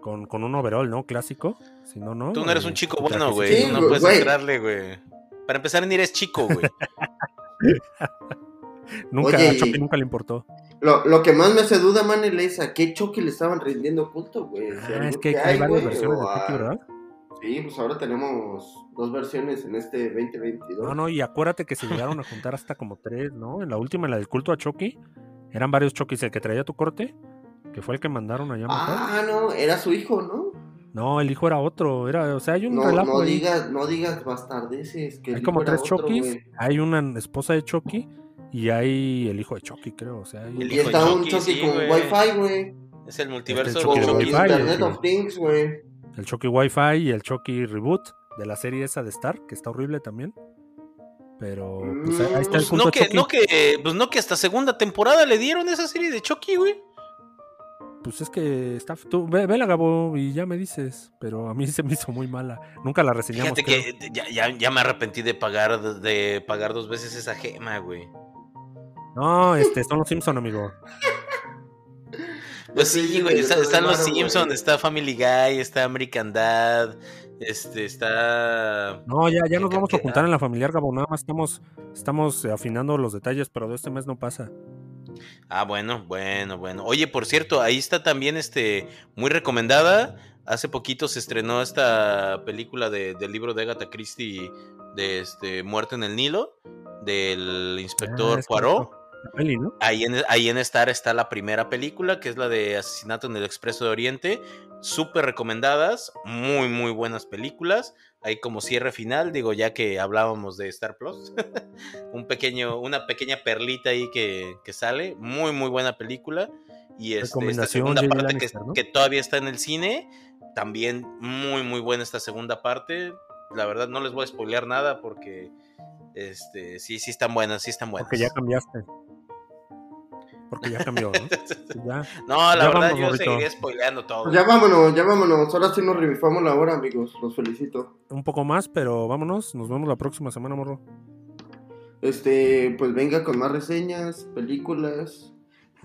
con, con un overall, ¿no? Clásico. Si no, no. Tú no eres un chico bueno, güey. Sí, no puedes entrarle, güey. Para empezar, ni eres chico, güey. Nunca, Oye, a Chucky nunca le importó. Lo, lo que más me hace duda, man, es a qué Chucky le estaban rindiendo culto, güey. Si Ah, algo es que hay hay, varias versiones de o Chucky, ¿verdad? Sí, pues ahora tenemos dos versiones en este 2022. No, no, y acuérdate que se llegaron a juntar hasta como tres, ¿no? En la última, en la del culto a Chucky, eran varios Chuckys. El que traía tu corte, que fue el que mandaron allá a matar. Ah, no, era su hijo, ¿no? No, el hijo era otro. Era, o sea, hay un No, relajo no ahí. digas, no digas bastardeces. Que Hay como tres güey. Hay una esposa de Chucky y hay el hijo de Chucky, creo. O sea, hay- El Y está un Chucky, sí, con. Wi-Fi, güey. Es el multiverso Este, de el Con Chucky Internet el- of Things, güey. el Chucky Wi-Fi y el Chucky Reboot de la serie esa de Star, que está horrible también. Pero pues, ahí ahí está el Pues culto no que, Chucky. no que, pues no que hasta segunda temporada le dieron esa serie de Chucky, güey. Pues es que está. Tú, ve, vela, Gabo, y ya me dices. Pero a mí se me hizo muy mala. Nunca la reseñamos. Fíjate creo. que ya, ya, ya me arrepentí de pagar de pagar dos veces esa gema, güey. No, este, son los Simpson, amigo. Pues sí, güey, está- están los. Simpsons, está Family Guy, está American Dad, este, está... No, ya, ya ¿Qué nos vamos a juntar en la familiar, Gabo. Nada más estamos, estamos afinando los detalles, pero de este mes no pasa. Ah, bueno, bueno, bueno. Oye, por cierto, ahí está también, este, muy recomendada. Hace poquito se estrenó esta película de- del libro de Agatha Christie de este, Muerte en el Nilo, del inspector Ah, es Poirot. correcto. La peli, ¿no? Ahí en, ahí en Star está la primera película, que es la de Asesinato en el Expreso de Oriente. Súper recomendadas, muy, muy buenas películas. Ahí como cierre final, digo, ya que hablábamos de Star Plus, un pequeño, una pequeña perlita ahí que, que sale. Muy, muy buena película. Y este, esta segunda parte que, que todavía está en el cine, también muy, muy buena esta segunda parte. La verdad, no les voy a spoilear nada porque este, sí, sí están buenas, sí están buenas. Porque ya cambiaste. Porque ya cambió, ¿no? Ya. No, la Ya verdad, vamos, yo Morrito. seguiré spoileando todo. Pues ya vámonos, ya vámonos. Ahora sí nos revifamos la hora, amigos. Los felicito. Un poco más, pero vámonos. Nos vemos la próxima semana, morro. Este, pues venga con más reseñas, películas.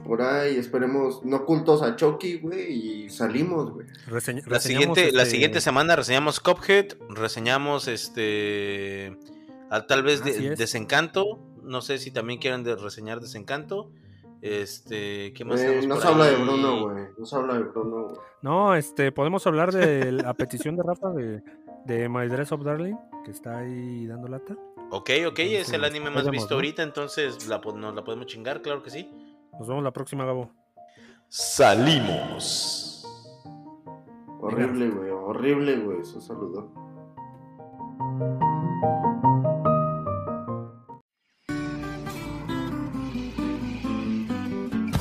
Por ahí, esperemos, no cultos a Chucky, güey, y salimos, güey. Reseñ- La siguiente, la este, siguiente semana reseñamos Cuphead, reseñamos este a- tal vez de- es. Desencanto, no sé si también quieren de- reseñar Desencanto. Este, ¿qué más Eh, no se habla de? Bruno, güey. No se habla de Bruno, güey. No, este, podemos hablar de la petición de Rafa de, de My Dress of Darling, que está ahí dando lata. Ok, ok, es el anime más visto ¿no? ahorita, entonces la, nos la podemos chingar, claro que sí. Nos vemos la próxima, Gabo. Salimos. Horrible, güey. Horrible, güey. Eso saludó.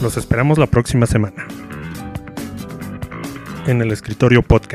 Los esperamos la próxima semana. En el escritorio podcast.